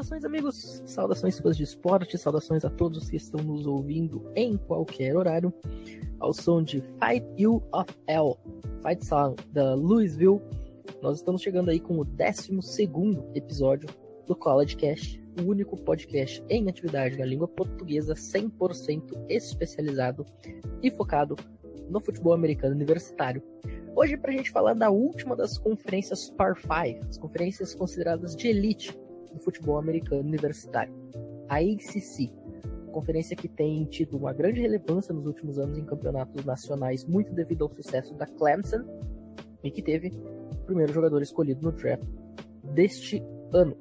Saudações, amigos, saudações fãs de esporte, saudações a todos que estão nos ouvindo em qualquer horário, ao som de Fight You of L, Fight Song da Louisville. Nós estamos chegando aí com o 12 episódio do College Cash, o único podcast em atividade na língua portuguesa 100% especializado e focado no futebol americano universitário. Hoje, para a gente falar da última das conferências Par 5, as conferências consideradas de elite do futebol americano universitário, a ACC, conferência que tem tido uma grande relevância nos últimos anos em campeonatos nacionais, muito devido ao sucesso da Clemson, e que teve o primeiro jogador escolhido no draft deste ano.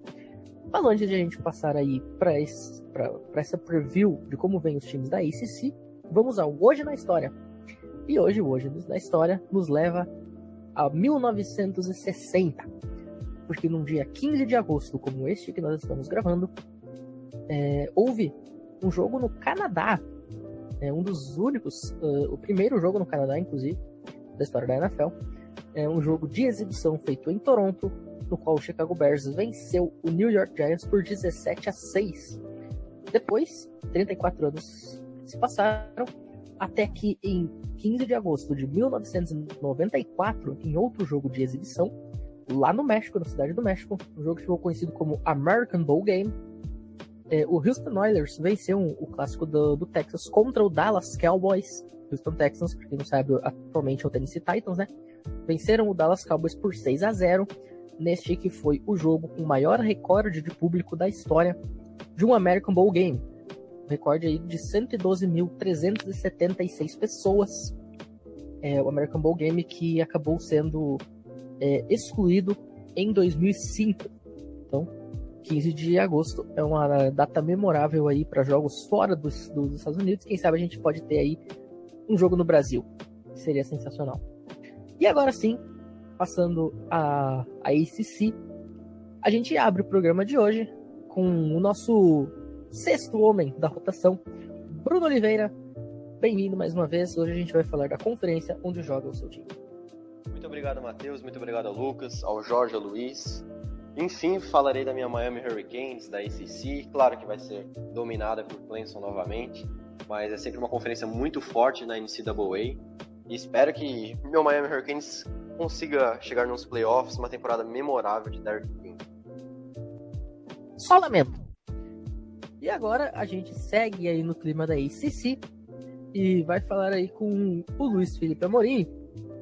Mas antes de a gente passar aí para essa preview de como vem os times da ACC, vamos ao Hoje na História. E hoje, hoje na História, nos leva a 1960 porque num dia 15 de agosto, como este que nós estamos gravando, é, houve um jogo no Canadá. É um dos únicos, uh, o primeiro jogo no Canadá, inclusive, da história da NFL. É um jogo de exibição feito em Toronto, no qual o Chicago Bears venceu o New York Giants por 17 a 6. Depois, 34 anos se passaram, até que em 15 de agosto de 1994, em outro jogo de exibição, lá no México, na cidade do México, um jogo que ficou conhecido como American Bowl Game. É, o Houston Oilers venceu o clássico do, do, Texas contra o Dallas Cowboys. Houston Texans, pra quem não sabe, atualmente é o Tennessee Titans, né? Venceram o Dallas Cowboys por 6 a 0 neste que foi o jogo com o maior recorde de público da história de um American Bowl Game. Recorde aí de 112.376 pessoas. É, o American Bowl Game que acabou sendo é, excluído em 2005. Então, 15 de agosto é uma data memorável aí para jogos fora dos, dos, Estados Unidos. Quem sabe a gente pode ter aí um jogo no Brasil. Seria sensacional. E agora sim, passando a, a ACC, a gente abre o programa de hoje com o nosso sexto homem da rotação, Bruno Oliveira. Bem-vindo mais uma vez. Hoje a gente vai falar da conferência onde joga o seu time. Muito obrigado, Matheus. Muito obrigado Lucas, ao Jorge, ao Luiz. Enfim, falarei da minha Miami Hurricanes, da ACC. Claro que vai ser dominada por Clemson novamente, mas é sempre uma conferência muito forte na NCAA. E espero que meu Miami Hurricanes consiga chegar nos playoffs, uma temporada memorável de Derek King. Só lamento. E agora a gente segue aí no clima da ACC e vai falar aí com o Luiz Felipe Amorim,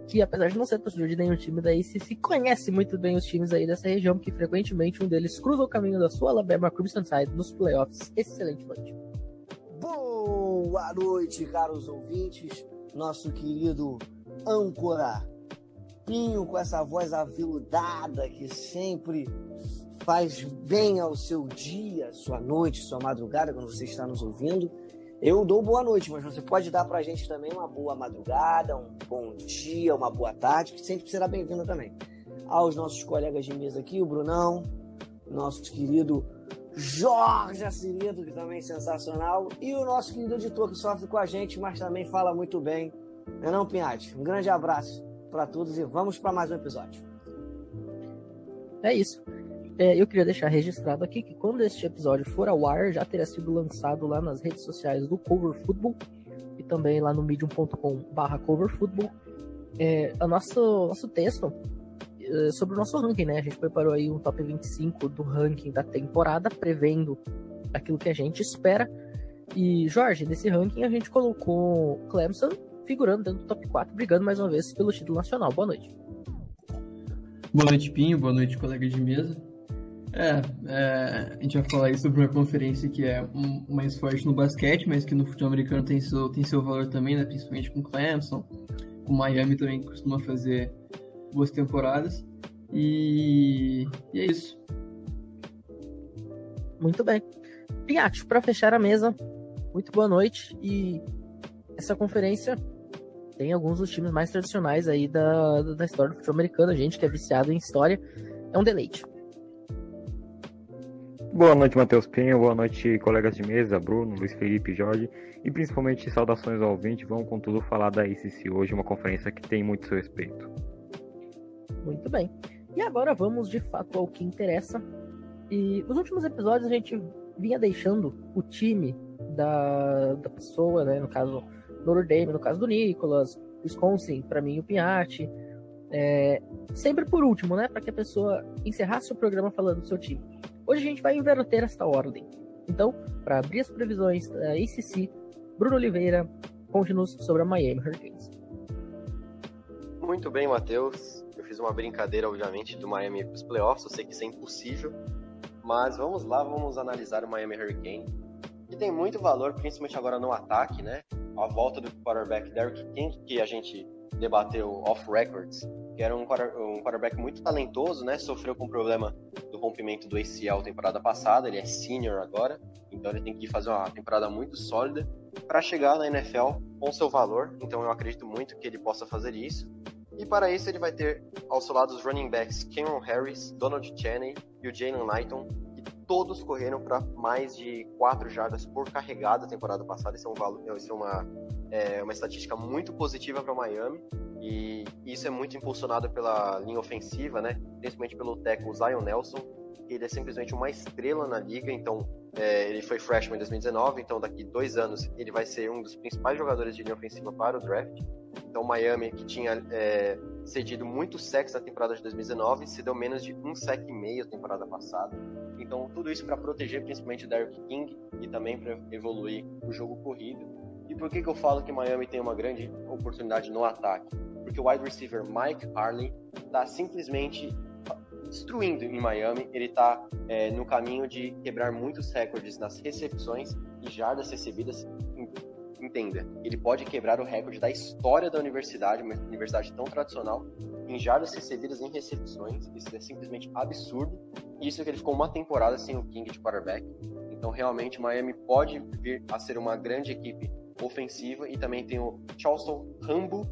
que apesar de não ser torcedor de nenhum time daí, se, conhece muito bem os times aí dessa região, porque frequentemente um deles cruza o caminho da sua Alabama Crimson Tide nos playoffs. Excelente noite. Boa noite, caros ouvintes. Nosso querido âncora Pinho com essa voz aveludada que sempre faz bem ao seu dia, sua noite, sua madrugada, quando você está nos ouvindo. Eu dou boa noite, mas você pode dar pra gente também uma boa madrugada, um bom dia, uma boa tarde, que sempre será bem-vindo também. Aos nossos colegas de mesa aqui, o Brunão, nosso querido Jorge Acirido, que também é sensacional, e o nosso querido editor que sofre com a gente, mas também fala muito bem. Não é não, Pinhate? Um grande abraço para todos e vamos para mais um episódio. É isso. É, eu queria deixar registrado aqui que quando este episódio for ao ar, já terá sido lançado lá nas redes sociais do Cover Football e também lá no medium.com/barra Cover Football. É, o nosso, nosso texto é, sobre o nosso ranking, né? A gente preparou aí um top 25 do ranking da temporada, prevendo aquilo que a gente espera. E, Jorge, nesse ranking a gente colocou Clemson figurando dentro do top 4, brigando mais uma vez pelo título nacional. Boa noite. Boa noite, Pinho. Boa noite, colega de mesa. É, é, a gente vai falar aí sobre uma conferência que é um, mais forte no basquete, mas que no futebol americano tem seu, tem seu valor também, né? principalmente com Clemson, com Miami também, que costuma fazer boas temporadas. E, e é isso. Muito bem. Piatti, para fechar a mesa, muito boa noite. E essa conferência tem alguns dos times mais tradicionais aí da, da história do futebol americano. A gente que é viciado em história, é um deleite. Boa noite, Matheus Pinho. Boa noite, colegas de mesa, Bruno, Luiz Felipe, Jorge. E principalmente saudações ao ouvinte. Vamos, com tudo falar da ICC hoje, uma conferência que tem muito seu respeito. Muito bem. E agora vamos de fato ao que interessa. E nos últimos episódios a gente vinha deixando o time da, da pessoa, né? No caso, Notre Dame, no caso do Nicolas, Wisconsin, para mim o Piatti. É, sempre por último, né? Para que a pessoa encerrasse o programa falando do seu time. Hoje a gente vai inverter esta ordem. Então, para abrir as previsões da ACC, Bruno Oliveira, conte-nos sobre a Miami Hurricanes. Muito bem, Matheus. Eu fiz uma brincadeira, obviamente, do Miami para os playoffs. Eu sei que isso é impossível. Mas vamos lá, vamos analisar o Miami Hurricane. Que tem muito valor, principalmente agora no ataque, né? A volta do quarterback Derrick King, que a gente debateu off records, que era um, um quarterback muito talentoso, né? Sofreu com problema do rompimento do ACL temporada passada, ele é senior agora, então ele tem que fazer uma temporada muito sólida para chegar na NFL com seu valor. Então eu acredito muito que ele possa fazer isso. E para isso ele vai ter ao seu lado os running backs Cameron Harris, Donald Chaney e o Jalen Knighton, todos correram para mais de 4 jardas por carregada temporada passada. Isso é, um valor, isso é uma, é uma estatística muito positiva para Miami. E isso é muito impulsionado pela linha ofensiva, né? principalmente pelo tackle Zion Nelson. Ele é simplesmente uma estrela na liga, então é, ele foi freshman em 2019, então daqui dois anos ele vai ser um dos principais jogadores de linha ofensiva para o draft. Então Miami, que tinha é, cedido muito sacks na temporada de 2019, cedeu menos de um sec e meio na temporada passada. Então tudo isso para proteger principalmente o Derrick King e também para evoluir o jogo corrido. E por que, que eu falo que Miami tem uma grande oportunidade no ataque? Porque o wide receiver Mike Harley está simplesmente destruindo em Miami. Ele está é, no caminho de quebrar muitos recordes nas recepções e jardas recebidas. Entenda, ele pode quebrar o recorde da história da universidade, uma universidade tão tradicional, em jardas recebidas em recepções. Isso é simplesmente absurdo. Isso é que ele ficou uma temporada sem o King de quarterback. Então, realmente, Miami pode vir a ser uma grande equipe ofensiva. E também tem o Charleston Rambo,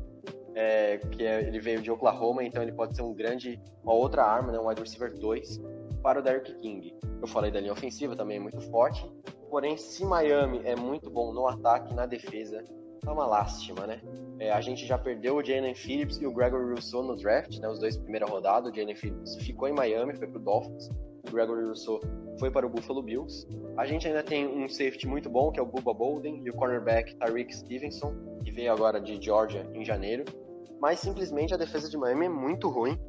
é, que é, ele veio de Oklahoma, então ele pode ser um grande, uma outra arma, né, um wide receiver 2 para o Derrick King. Eu falei da linha ofensiva, também é muito forte, porém, se Miami é muito bom no ataque na defesa, é uma lástima, né? É, a gente já perdeu o Jalen Phillips e o Gregory Rousseau no draft, né, os dois primeira rodada, o Jalen Phillips ficou em Miami, foi para o Dolphins, o Gregory Rousseau foi para o Buffalo Bills. A gente ainda tem um safety muito bom, que é o Bubba Bolden, e o cornerback Tariq Stevenson, que veio agora de Georgia em janeiro mas simplesmente a defesa de Miami é muito ruim.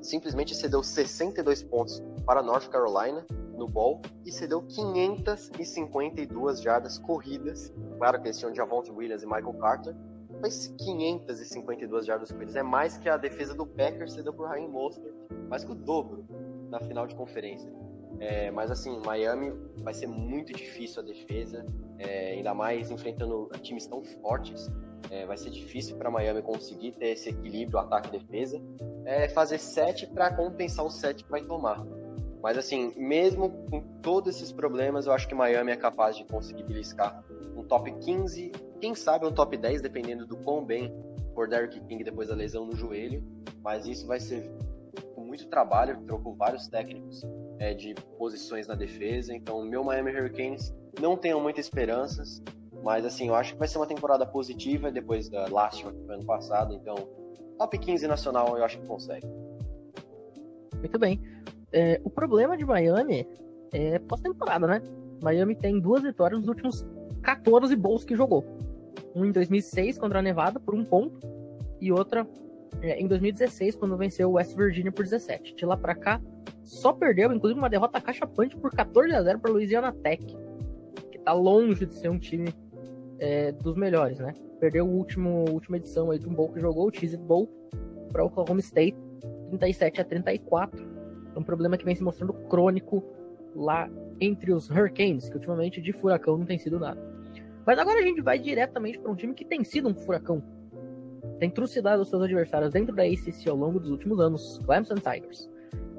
Simplesmente cedeu 62 pontos para North Carolina no ball e cedeu 552 jardas corridas. Claro que eles tinham Javonte Williams e Michael Carter, mas 552 jardas corridas é mais que a defesa do Packers cedeu por Ryan Mostert, mais que o dobro na final de conferência. É, mas assim, Miami vai ser muito difícil a defesa, é, ainda mais enfrentando times tão fortes. É, vai ser difícil para Miami conseguir ter esse equilíbrio ataque-defesa. É fazer 7 para compensar o 7 que vai tomar. Mas assim, mesmo com todos esses problemas, eu acho que Miami é capaz de conseguir beliscar um top 15, quem sabe um top 10, dependendo do quão bem for Derrick King depois da lesão no joelho. Mas isso vai ser com muito trabalho, trocou vários técnicos é, de posições na defesa. Então, meu Miami Hurricanes não tenho muitas esperanças, mas assim, eu acho que vai ser uma temporada positiva depois da lástima que foi ano passado. Então, top 15 nacional eu acho que consegue. Muito bem. É, o problema de Miami é pós-temporada, né? Miami tem duas vitórias nos últimos 14 bowls que jogou. Um em 2006 contra a Nevada por um ponto e outra é, em 2016 quando venceu o West Virginia por 17. De lá para cá só perdeu, inclusive uma derrota cachapante por 14 a 0 para Louisiana Tech, que tá longe de ser um time é, dos melhores, né? Perdeu o último última edição aí de um bowl que jogou, o Cheez Bowl, para Oklahoma State, 37 a 34. É um problema que vem se mostrando crônico lá entre os Hurricanes, que ultimamente de furacão não tem sido nada. Mas agora a gente vai diretamente para um time que tem sido um furacão. Tem trucidado os seus adversários dentro da ACC ao longo dos últimos anos, Clemson Tigers.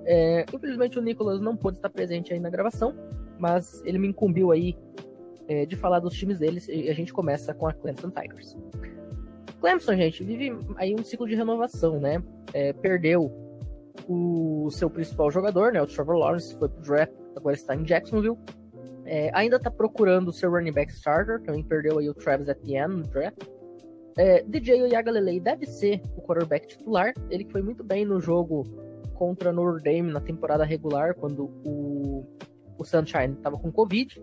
É, infelizmente o Nicolas não pôde estar presente aí na gravação, mas ele me incumbiu aí é, de falar dos times deles e a gente começa com a Clemson Tigers. Clemson, gente, vive aí um ciclo de renovação, né? É, perdeu o seu principal jogador, né? O Trevor Lawrence, foi pro draft, agora está em Jacksonville. É, ainda está procurando o seu running back starter, também perdeu aí o Travis Etienne no draft. É, DJ Oyagalelei deve ser o quarterback titular, ele que foi muito bem no jogo contra Notre Dame na temporada regular, quando o, o Sunshine estava com Covid.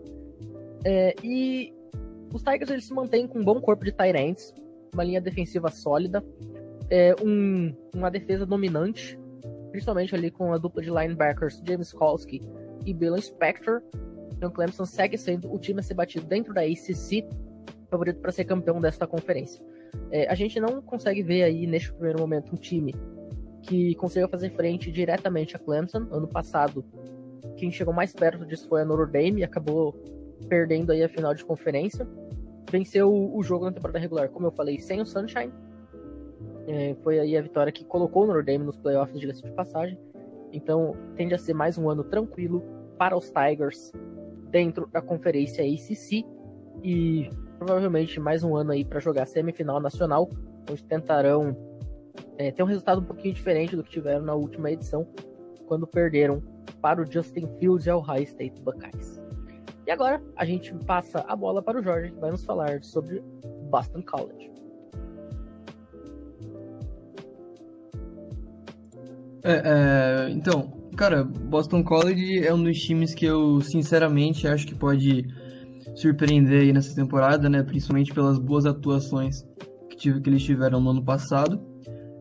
É, e os Tigers eles se mantêm com um bom corpo de ends, uma linha defensiva sólida, é, um, uma defesa dominante, principalmente ali com a dupla de linebackers James Kolsky e Bill Spector. Então, Clemson segue sendo o time a ser batido dentro da ACC, favorito para ser campeão desta conferência. É, a gente não consegue ver aí, neste primeiro momento, um time que conseguiu fazer frente diretamente a Clemson. Ano passado, quem chegou mais perto disso foi a Notre Dame e acabou perdendo aí a final de conferência. Venceu o jogo na temporada regular, como eu falei, sem o Sunshine. É, foi aí a vitória que colocou o Notre Dame nos playoffs, diga-se de passagem. Então, tende a ser mais um ano tranquilo para os Tigers dentro da conferência ACC e provavelmente mais um ano aí para jogar semifinal nacional, onde tentarão é, ter um resultado um pouquinho diferente do que tiveram na última edição, quando perderam para o Justin Fields e ao High State Buckeyes. E agora a gente passa a bola para o Jorge, que vai nos falar sobre Boston College. É, é, então, cara, Boston College é um dos times que eu sinceramente acho que pode surpreender aí nessa temporada, né? Principalmente pelas boas atuações que, tive, que eles tiveram no ano passado.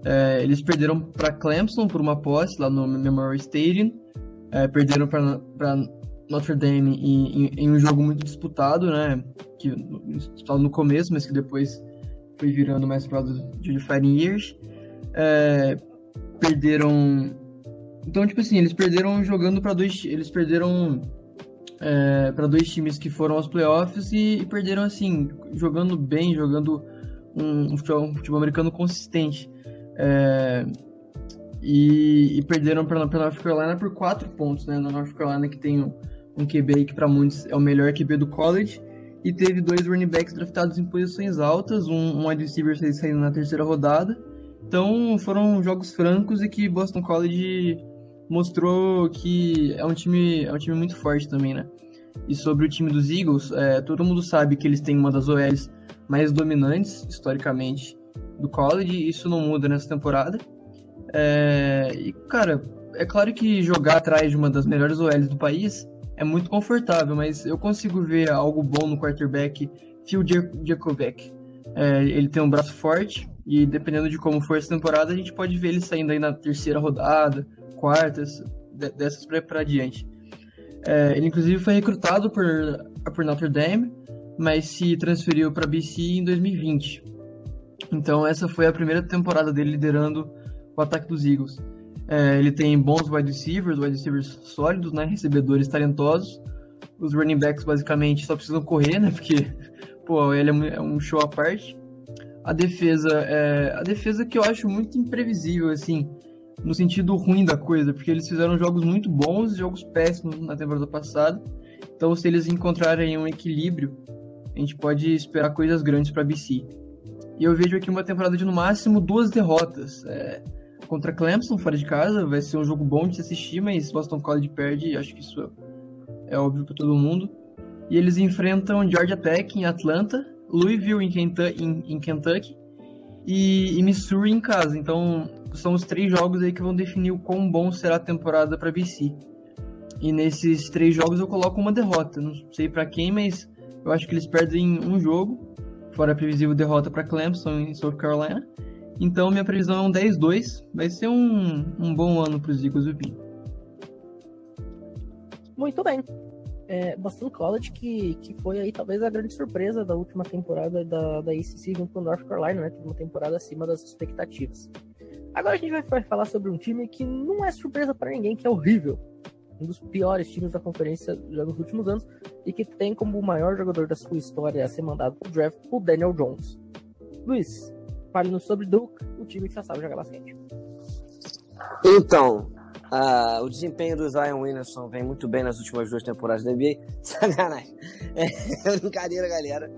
É, eles perderam para Clemson por uma posse lá no Memorial Stadium. É, perderam para Notre Dame em, em, em, um jogo muito disputado, né? Que disputado no começo, mas que depois foi virando mais para de Fighting Years. É, perderam. Então, tipo assim, eles perderam jogando para dois. Eles perderam é, para dois times que foram aos playoffs e, e, perderam assim, jogando bem, jogando um, um, futebol, um futebol, americano consistente. É, e, e, perderam para North Carolina por quatro pontos, né? Na North Carolina que tem um, um QB que para muitos é o melhor QB do college e teve dois running backs draftados em posições altas, um, um wide receiver saindo na terceira rodada então foram jogos francos e que Boston College mostrou que é um time, é um time muito forte também, né? E sobre o time dos Eagles, é, todo mundo sabe que eles têm uma das OLs mais dominantes, historicamente, do college, e isso não muda nessa temporada. É, e, cara, é claro que jogar atrás de uma das melhores OLs do país é muito confortável, mas eu consigo ver algo bom no quarterback Phil Jacobek. É, ele tem um braço forte, e dependendo de como for essa temporada, a gente pode ver ele saindo aí na terceira rodada, quartas, dessas para adiante. É, ele inclusive foi recrutado por, por Notre Dame, mas se transferiu para BC em 2020. Então essa foi a primeira temporada dele liderando o ataque dos Eagles. É, ele tem bons wide receivers, wide receivers sólidos, né, recebedores talentosos. Os running backs basicamente só precisam correr, né, porque pô, ele é um é show à parte a defesa é a defesa que eu acho muito imprevisível assim no sentido ruim da coisa porque eles fizeram jogos muito bons e jogos péssimos na temporada passada. Então se eles encontrarem um equilíbrio a gente pode esperar coisas grandes para BC e eu vejo aqui uma temporada de no máximo duas derrotas. É, contra Clemson fora de casa vai ser um jogo bom de se assistir mas Boston College perde acho que isso é óbvio para todo mundo. E eles enfrentam Georgia Tech em Atlanta Louisville em Kentucky, em, Kentucky e, e, Missouri em casa. Então, são os três jogos aí que vão definir o quão bom será a temporada para BC. E nesses três jogos eu coloco uma derrota. Não sei para quem, mas eu acho que eles perdem um jogo, fora a previsível derrota para Clemson em South Carolina. Então, minha previsão é um 10-2. Vai ser um, um bom ano para os Eagles do. Muito bem é, Boston College, que, que foi aí talvez a grande surpresa da última temporada da, da ACC junto com North Carolina, né? Uma temporada acima das expectativas. Agora a gente vai falar sobre um time que não é surpresa para ninguém, que é horrível. Um dos piores times da conferência já nos últimos anos e que tem como o maior jogador da sua história a ser mandado pro draft o Daniel Jones. Luiz, fale-nos sobre Duke, o time que já sabe jogar basquete. Então, Uh, o desempenho do Zion Williamson vem muito bem nas últimas duas temporadas da NBA. Sacanagem. É brincadeira, galera.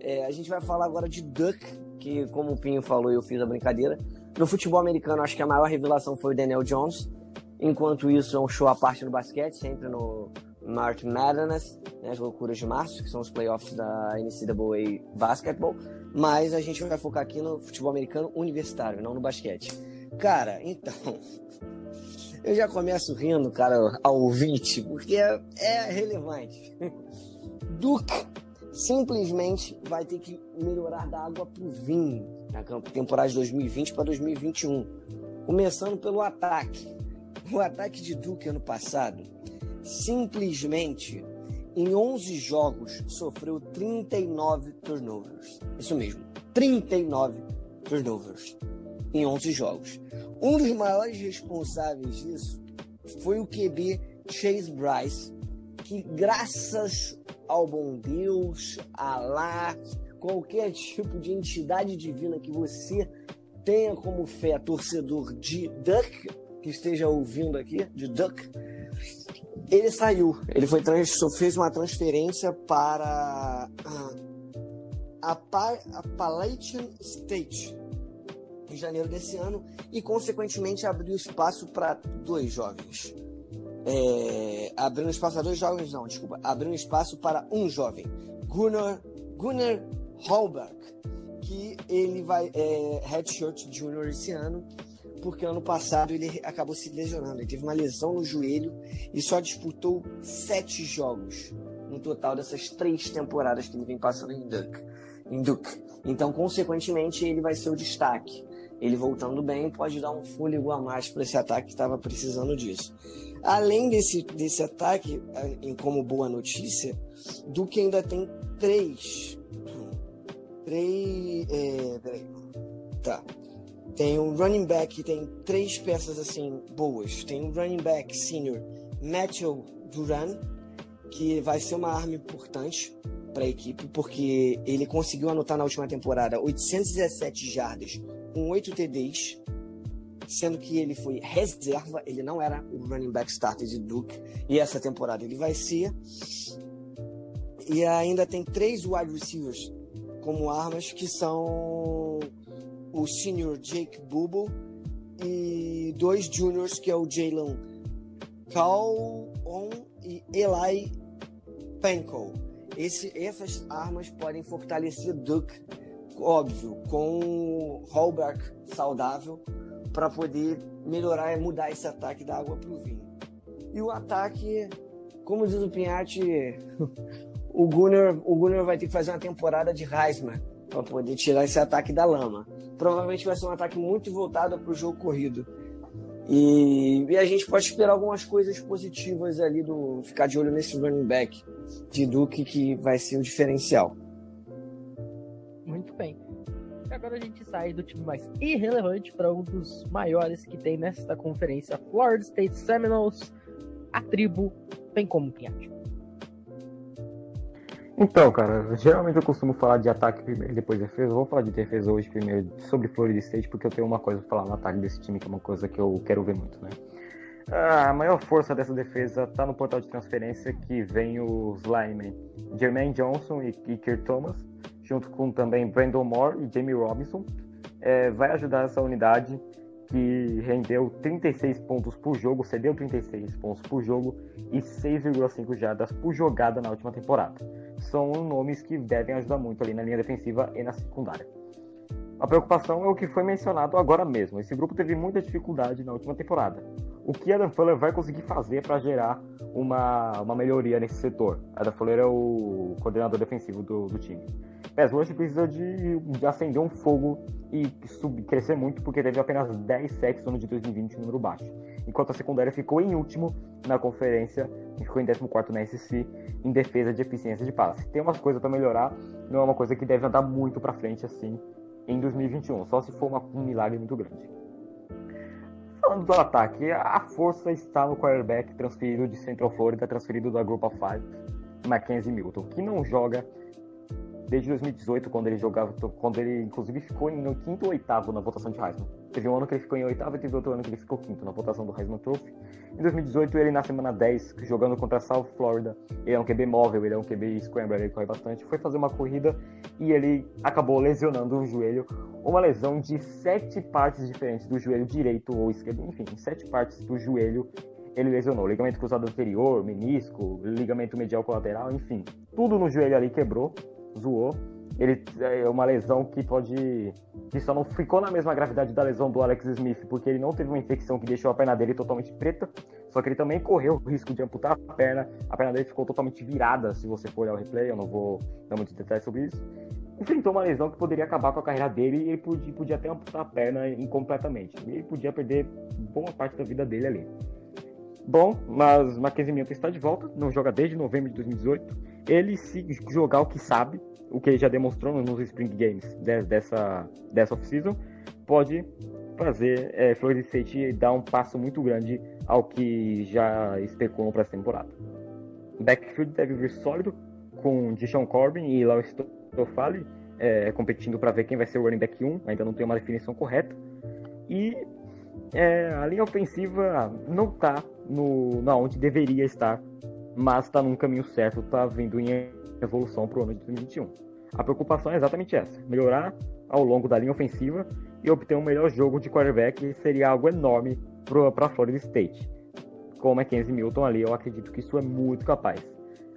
É, a gente vai falar agora de Duck, que, como o Pinho falou, eu fiz a brincadeira. No futebol americano, acho que a maior revelação foi o Daniel Jones. Enquanto isso, é um show à parte no basquete, sempre no March Madness, né, as loucuras de março, que são os playoffs da NCAA Basketball. Mas a gente vai focar aqui no futebol americano universitário, não no basquete. Cara, então. Eu já começo rindo, cara, ao ouvinte, porque é, é relevante. Duke simplesmente vai ter que melhorar da água para o vinho na temporada de 2020 para 2021. Começando pelo ataque. O ataque de Duke ano passado simplesmente em 11 jogos sofreu 39 turnovers. Isso mesmo, 39 turnovers em 11 jogos. Um dos maiores responsáveis disso foi o QB Chase Bryce, que graças ao bom Deus, Alá, qualquer tipo de entidade divina que você tenha como fé, torcedor de Duck, que esteja ouvindo aqui, de Duck, ele saiu. Ele foi fez uma transferência para a, a Appalachian State em janeiro desse ano e, consequentemente, abriu espaço para dois jovens. É, abriu espaço para dois jovens, não, desculpa. Abriu espaço para um jovem, Gunnar, Gunnar Hallberg, que ele vai é, redshirt junior esse ano, porque ano passado ele acabou se lesionando. Ele teve uma lesão no joelho e só disputou sete jogos no total dessas três temporadas que ele vem passando em Duke. Em Duke. Então, consequentemente, ele vai ser o destaque ele voltando bem pode dar um fôlego a mais para esse ataque que estava precisando disso. Além desse, desse ataque, em como boa notícia, Duque ainda tem três. Três. É, peraí. Tá. Tem um running back que tem três peças assim boas. Tem um running back senior, Matthew Duran, que vai ser uma arma importante para a equipe, porque ele conseguiu anotar na última temporada 817 jardas com 8 TDs, sendo que ele foi reserva, ele não era o running back starter de Duke, e essa temporada ele vai ser. E ainda tem três wide receivers como armas, que são o senior Jake Bubble e dois juniors, que é o Jalen Calon e Eli Penco. Esse, essas armas podem fortalecer Duke óbvio, com Hallback saudável para poder melhorar e mudar esse ataque da água para o vinho. E o ataque, como diz o Pinhatti, o Gunnar, o Gunnar vai ter que fazer uma temporada de Heisman para poder tirar esse ataque da lama. Provavelmente vai ser um ataque muito voltado para o jogo corrido. E, e, a gente pode esperar algumas coisas positivas ali do ficar de olho nesse running back de Duke que vai ser o diferencial agora a gente sai do time mais irrelevante para um dos maiores que tem nesta conferência, Florida State Seminoles, a tribo tem como Pinhate. Então, cara, geralmente eu costumo falar de ataque primeiro e depois defesa. vou falar de defesa hoje primeiro sobre Florida State, porque eu tenho uma coisa pra falar no ataque desse time, que é uma coisa que eu quero ver muito, né? A maior força dessa defesa tá no portal de transferência que vem os linemen Jermaine Johnson e Kier Thomas, junto com também Brandon Moore e Jamie Robinson, é, vai ajudar essa unidade que rendeu 36 pontos por jogo, cedeu 36 pontos por jogo e 6,5 jardas por jogada na última temporada. São nomes que devem ajudar muito ali na linha defensiva e na secundária. A preocupação é o que foi mencionado agora mesmo. Esse grupo teve muita dificuldade na última temporada. O que Adam Fuller vai conseguir fazer para gerar uma, uma melhoria nesse setor? Adam Fuller é o coordenador defensivo do, do time. Pes Rush precisa de, de, acender um fogo e sub, crescer muito, porque teve apenas 10 sacks no ano de 2020, número baixo. Enquanto a secundária ficou em último na conferência, ficou em 14 na SC, em defesa de eficiência de passe. Tem umas coisas para melhorar, não é uma coisa que deve andar muito para frente assim em 2021, só se for uma, um milagre muito grande. Falando do ataque, a força está no quarterback transferido de Central Florida, transferido da Group of Five, Mackenzie Milton, que não joga desde 2018, quando ele jogava, quando ele inclusive ficou em quinto ou oitavo na votação de Heisman. Teve um ano que ele ficou em oitavo e teve outro ano que ele ficou quinto na votação do Heisman Trophy. Em 2018, ele na semana 10, jogando contra South Florida, ele é um QB móvel, ele é um QB scrambler, ele corre bastante, foi fazer uma corrida e ele acabou lesionando o joelho, uma lesão de sete partes diferentes do joelho direito ou esquerdo, enfim, sete partes do joelho ele lesionou. Ligamento cruzado anterior, menisco, ligamento medial colateral, enfim. Tudo no joelho ali quebrou zoou. Ele é uma lesão que pode. que só não ficou na mesma gravidade da lesão do Alex Smith, porque ele não teve uma infecção que deixou a perna dele totalmente preta. Só que ele também correu o risco de amputar a perna. A perna dele ficou totalmente virada, se você for olhar o replay, eu não vou dar muitos detalhes sobre isso. Enfrentou uma lesão que poderia acabar com a carreira dele e ele podia, podia até amputar a perna incompletamente. Ele podia perder boa parte da vida dele ali. Bom, mas Mackenzie Milton está de volta, não joga desde novembro de 2018. Ele, se jogar o que sabe, o que ele já demonstrou nos Spring Games dessa, dessa off-season, pode fazer é, Florida State dar um passo muito grande ao que já especulam para essa temporada. Backfield deve vir sólido, com Deshaun Corbin e Lawrence Tofali é, competindo para ver quem vai ser o running back 1, ainda não tem uma definição correta. E é, a linha ofensiva não está no, na onde deveria estar, mas está num caminho certo, está vindo em evolução para o ano de 2021. A preocupação é exatamente essa: melhorar ao longo da linha ofensiva e obter um melhor jogo de quarterback seria algo enorme para Florida State. Com o Mackenzie Milton ali, eu acredito que isso é muito capaz.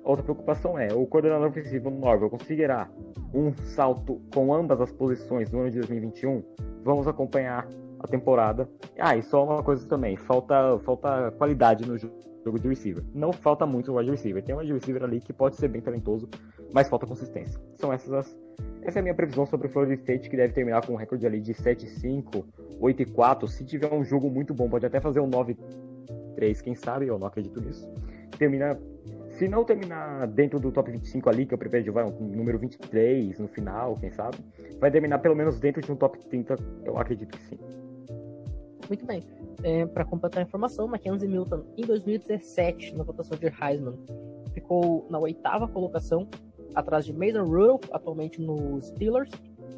Outra preocupação é, o coordenador ofensivo Norville conseguirá um salto com ambas as posições no ano de 2021? Vamos acompanhar a temporada. Ah, e só uma coisa também, falta, falta qualidade no jogo de receiver. Não falta muito no wide receiver. Tem um wide receiver ali que pode ser bem talentoso, mas falta consistência. São essas as. Essa é a minha previsão sobre o Florida State, que deve terminar com um recorde ali de 7-5, 8-4. Se tiver um jogo muito bom, pode até fazer um 9-3, quem sabe, eu não acredito nisso. Termina. Se não terminar dentro do top 25 ali, que eu prefiro vai um número 23 no final, quem sabe, vai terminar pelo menos dentro de um top 30, eu acredito que sim. Muito bem. É, para completar a informação, Mackenzie Milton, em 2017, na votação de Heisman, ficou na oitava colocação, atrás de Mason Rudolph, atualmente nos Steelers,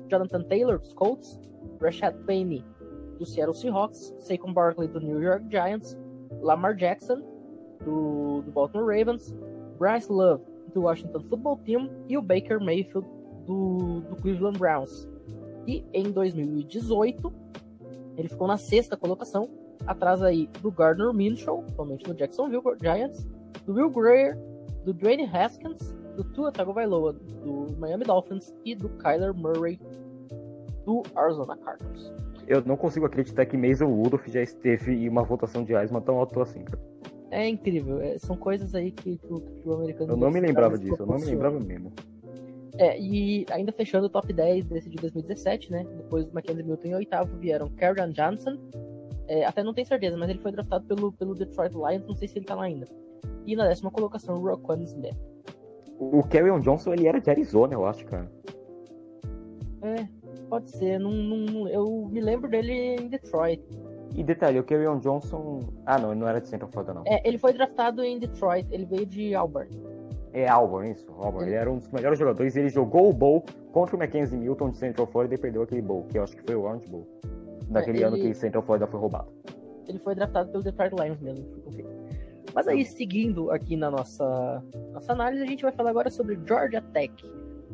Jonathan Taylor, dos Colts, Rashad Penny, do Seattle Seahawks, Saquon Barkley, do New York Giants, Lamar Jackson, do, do Baltimore Ravens, Bryce Love, do Washington Football Team, e o Baker Mayfield, do, do Cleveland Browns. E em 2018, ele ficou na sexta colocação, atrás aí do Gardner Minshew, atualmente no Jacksonville Giants, do Will Greer, do Dwayne Haskins, do Tua Tagovailoa do Miami Dolphins e do Kyler Murray do Arizona Cardinals. Eu não consigo acreditar que Mason Rudolph já esteve em uma votação de Heisman tão alta assim, cara. É incrível, é, são coisas aí que, que, o, que o americano. Eu não me lembrava disso, eu não me lembrava mesmo. É, e ainda fechando o top 10 desse de 2017, né? Depois do Mackenzie Milton em oitavo vieram Kerryon Johnson. É, até não tenho certeza, mas ele foi draftado pelo, pelo Detroit Lions, não sei se ele tá lá ainda. E na décima colocação, o Roquan Smith. O Kerryon Johnson, ele era de Arizona, eu acho, cara. É, pode ser. Não, não, eu me lembro dele em Detroit. E detalhe, o Kerryon Johnson... Ah, não, ele não era de Central Florida, não. É, ele foi draftado em Detroit, ele veio de Auburn. É Auburn, isso. Auburn. Ele era um dos melhores jogadores. Ele jogou o Bowl contra o Mackenzie Milton de Central Florida e perdeu aquele Bowl, que eu acho que foi o Orange Bowl. Daquele é, ele... ano que Central Florida foi roubado. Ele foi draftado pelo Detroit Lions mesmo. Mas aí, seguindo aqui na nossa, nossa análise, a gente vai falar agora sobre Georgia Tech.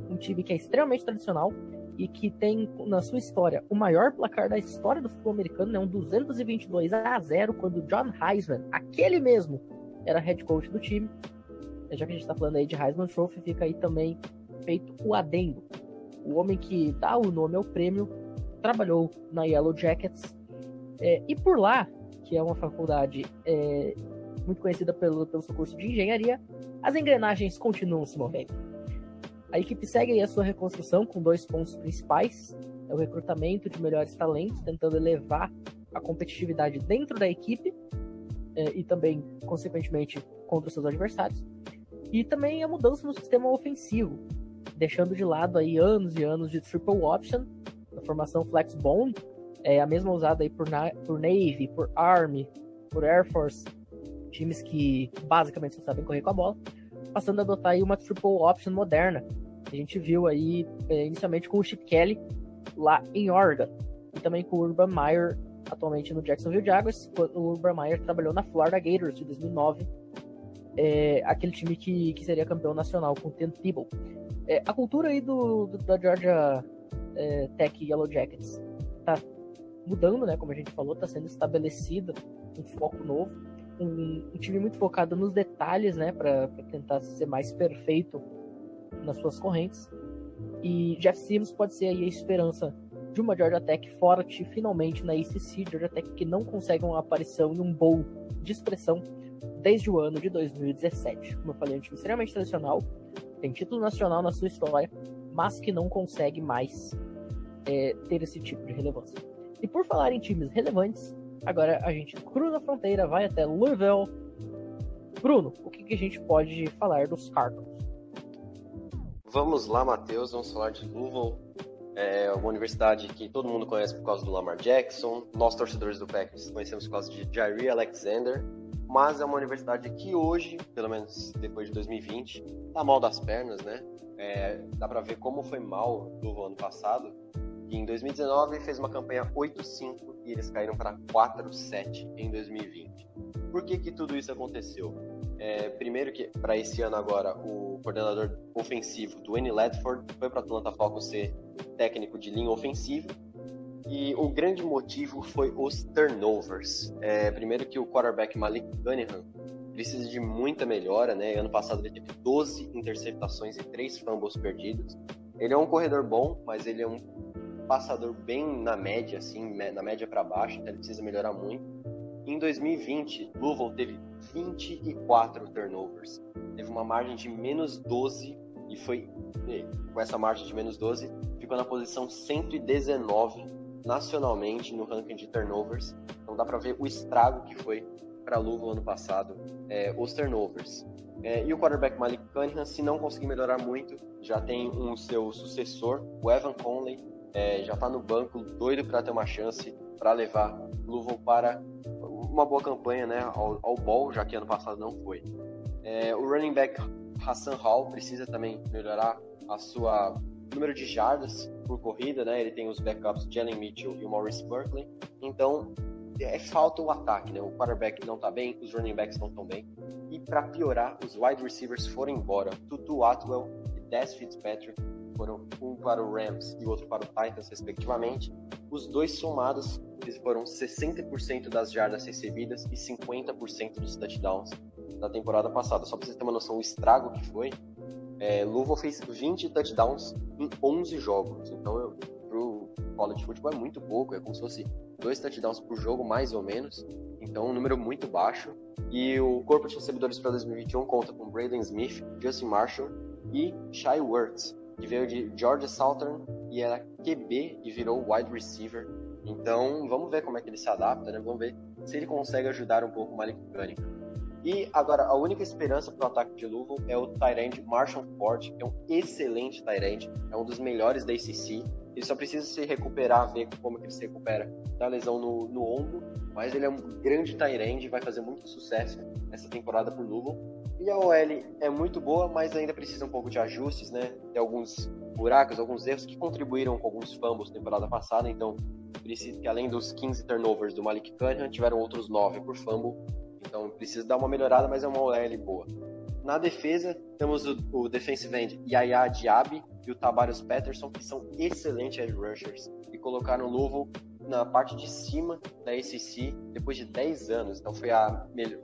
Um time que é extremamente tradicional e que tem na sua história o maior placar da história do futebol americano, né? um 222 a 0, quando John Heisman, aquele mesmo, era head coach do time, já que a gente está falando aí de Heisman Trophy, fica aí também feito o adendo. O homem que dá o nome ao prêmio trabalhou na Yellow Jackets. É, e por lá, que é uma faculdade é, muito conhecida pelo, pelo seu curso de engenharia, as engrenagens continuam se movendo. A equipe segue a sua reconstrução com dois pontos principais: é o recrutamento de melhores talentos, tentando elevar a competitividade dentro da equipe é, e também, consequentemente, contra os seus adversários. E também a mudança no sistema ofensivo, deixando de lado aí anos e anos de triple option, a formação flex bone, é a mesma usada aí por, por Navy, por Army, por Air Force, times que basicamente só sabem correr com a bola, passando a adotar aí uma triple option moderna. A gente viu aí é, inicialmente com o Chip Kelly lá em Oregon e também com o Urban Meyer atualmente no Jacksonville Jaguars. O Urban Meyer trabalhou na Florida Gators de 2009 é, aquele time que, que seria campeão nacional com o Tim Tebow. É, a cultura aí do, do da Georgia é, Tech Yellow Jackets tá mudando, né? Como a gente falou, tá sendo estabelecida um foco novo, um, um time muito focado nos detalhes, né? Para tentar ser mais perfeito nas suas correntes. E Jeff Sims pode ser aí a esperança de uma Georgia Tech forte finalmente na ACC, Georgia Tech que não consegue uma aparição em um bowl de expressão desde o ano de 2017. Como eu falei, é um time extremamente tradicional, tem título nacional na sua história, mas que não consegue mais é, ter esse tipo de relevância. E por falar em times relevantes, agora a gente cruza a fronteira, vai até Louisville. Bruno, o que, que a gente pode falar dos Cardinals? Vamos lá, Matheus, vamos falar de Louisville. É uma universidade que todo mundo conhece por causa do Lamar Jackson. Nós, torcedores do Packers, conhecemos por causa de Jair Alexander. Mas é uma universidade que hoje, pelo menos depois de 2020, tá mal das pernas, né? É, dá para ver como foi mal do ano passado. E em 2019 fez uma campanha 8-5 e eles caíram para 4-7 em 2020. Por que que tudo isso aconteceu? É, primeiro que para esse ano agora o coordenador ofensivo do N. Ledford foi para Atlanta Falcons ser técnico de linha ofensiva e o grande motivo foi os turnovers. É, primeiro que o quarterback Malik Cunningham precisa de muita melhora, né? Ano passado ele teve 12 interceptações e 3 fumbles perdidos. Ele é um corredor bom, mas ele é um passador bem na média, assim, na média para baixo, então ele precisa melhorar muito. Em 2020, Louisville teve 24 turnovers. Teve uma margem de menos 12 e foi, com essa margem de menos 12, ficou na posição 119 nacionalmente no ranking de turnovers. Então dá para ver o estrago que foi para Louisville ano passado, é, os turnovers. É, e o quarterback Malik Cunningham, se não conseguir melhorar muito, já tem um seu sucessor, o Evan Conley, é, já está no banco, doido para ter uma chance para levar Louisville para uma boa campanha né, ao, ao ball, já que ano passado não foi. É, o running back Hassan Hall precisa também melhorar a sua número de jardas por corrida, né? Ele tem os backups Jalen Mitchell e o Maurice Berkeley. Então, é falta o ataque, né? O quarterback não tá bem, os running backs não estão bem. E para piorar, os wide receivers foram embora. Tutu Atwell e Des Fitzpatrick foram um para o Rams e outro para o Titans, respectivamente. Os dois somados, eles foram 60% das jardas recebidas e 50% dos touchdowns da temporada passada. Só para vocês terem uma noção, o estrago que foi, é, Louisville fez 20 touchdowns em 11 jogos. Então, eu, pro college football é muito pouco, é como se fosse dois touchdowns por jogo, mais ou menos. Então, um número muito baixo. E o corpo de recebedores para 2021 conta com Braden Smith, Justin Marshall e Shai Wertz, que veio de Georgia Southern e era QB e virou wide receiver. Então, vamos ver como é que ele se adapta, né? Vamos ver se ele consegue ajudar um pouco o Malik Cunningham. E agora, a única esperança para o ataque de Louisville é o Tyrande Marshall Ford, que é um excelente Tyrande, é um dos melhores da ACC. Ele só precisa se recuperar, ver como que ele se recupera da lesão no, no ombro, mas ele é um grande Tyrande, vai fazer muito sucesso essa temporada por Louisville. E a OL é muito boa, mas ainda precisa um pouco de ajustes, né? Tem alguns buracos, alguns erros que contribuíram com alguns fumbles na temporada passada, então precisa que além dos 15 turnovers do Malik Cunningham, tiveram outros 9 por fumble então precisa dar uma melhorada, mas é uma OL boa. Na defesa, temos o, o defensive end Yaya Diaby e o Tabarius Peterson, que são excelentes edge rushers e colocaram o Louisville na parte de cima da ACC depois de 10 anos. Então foi a melhor,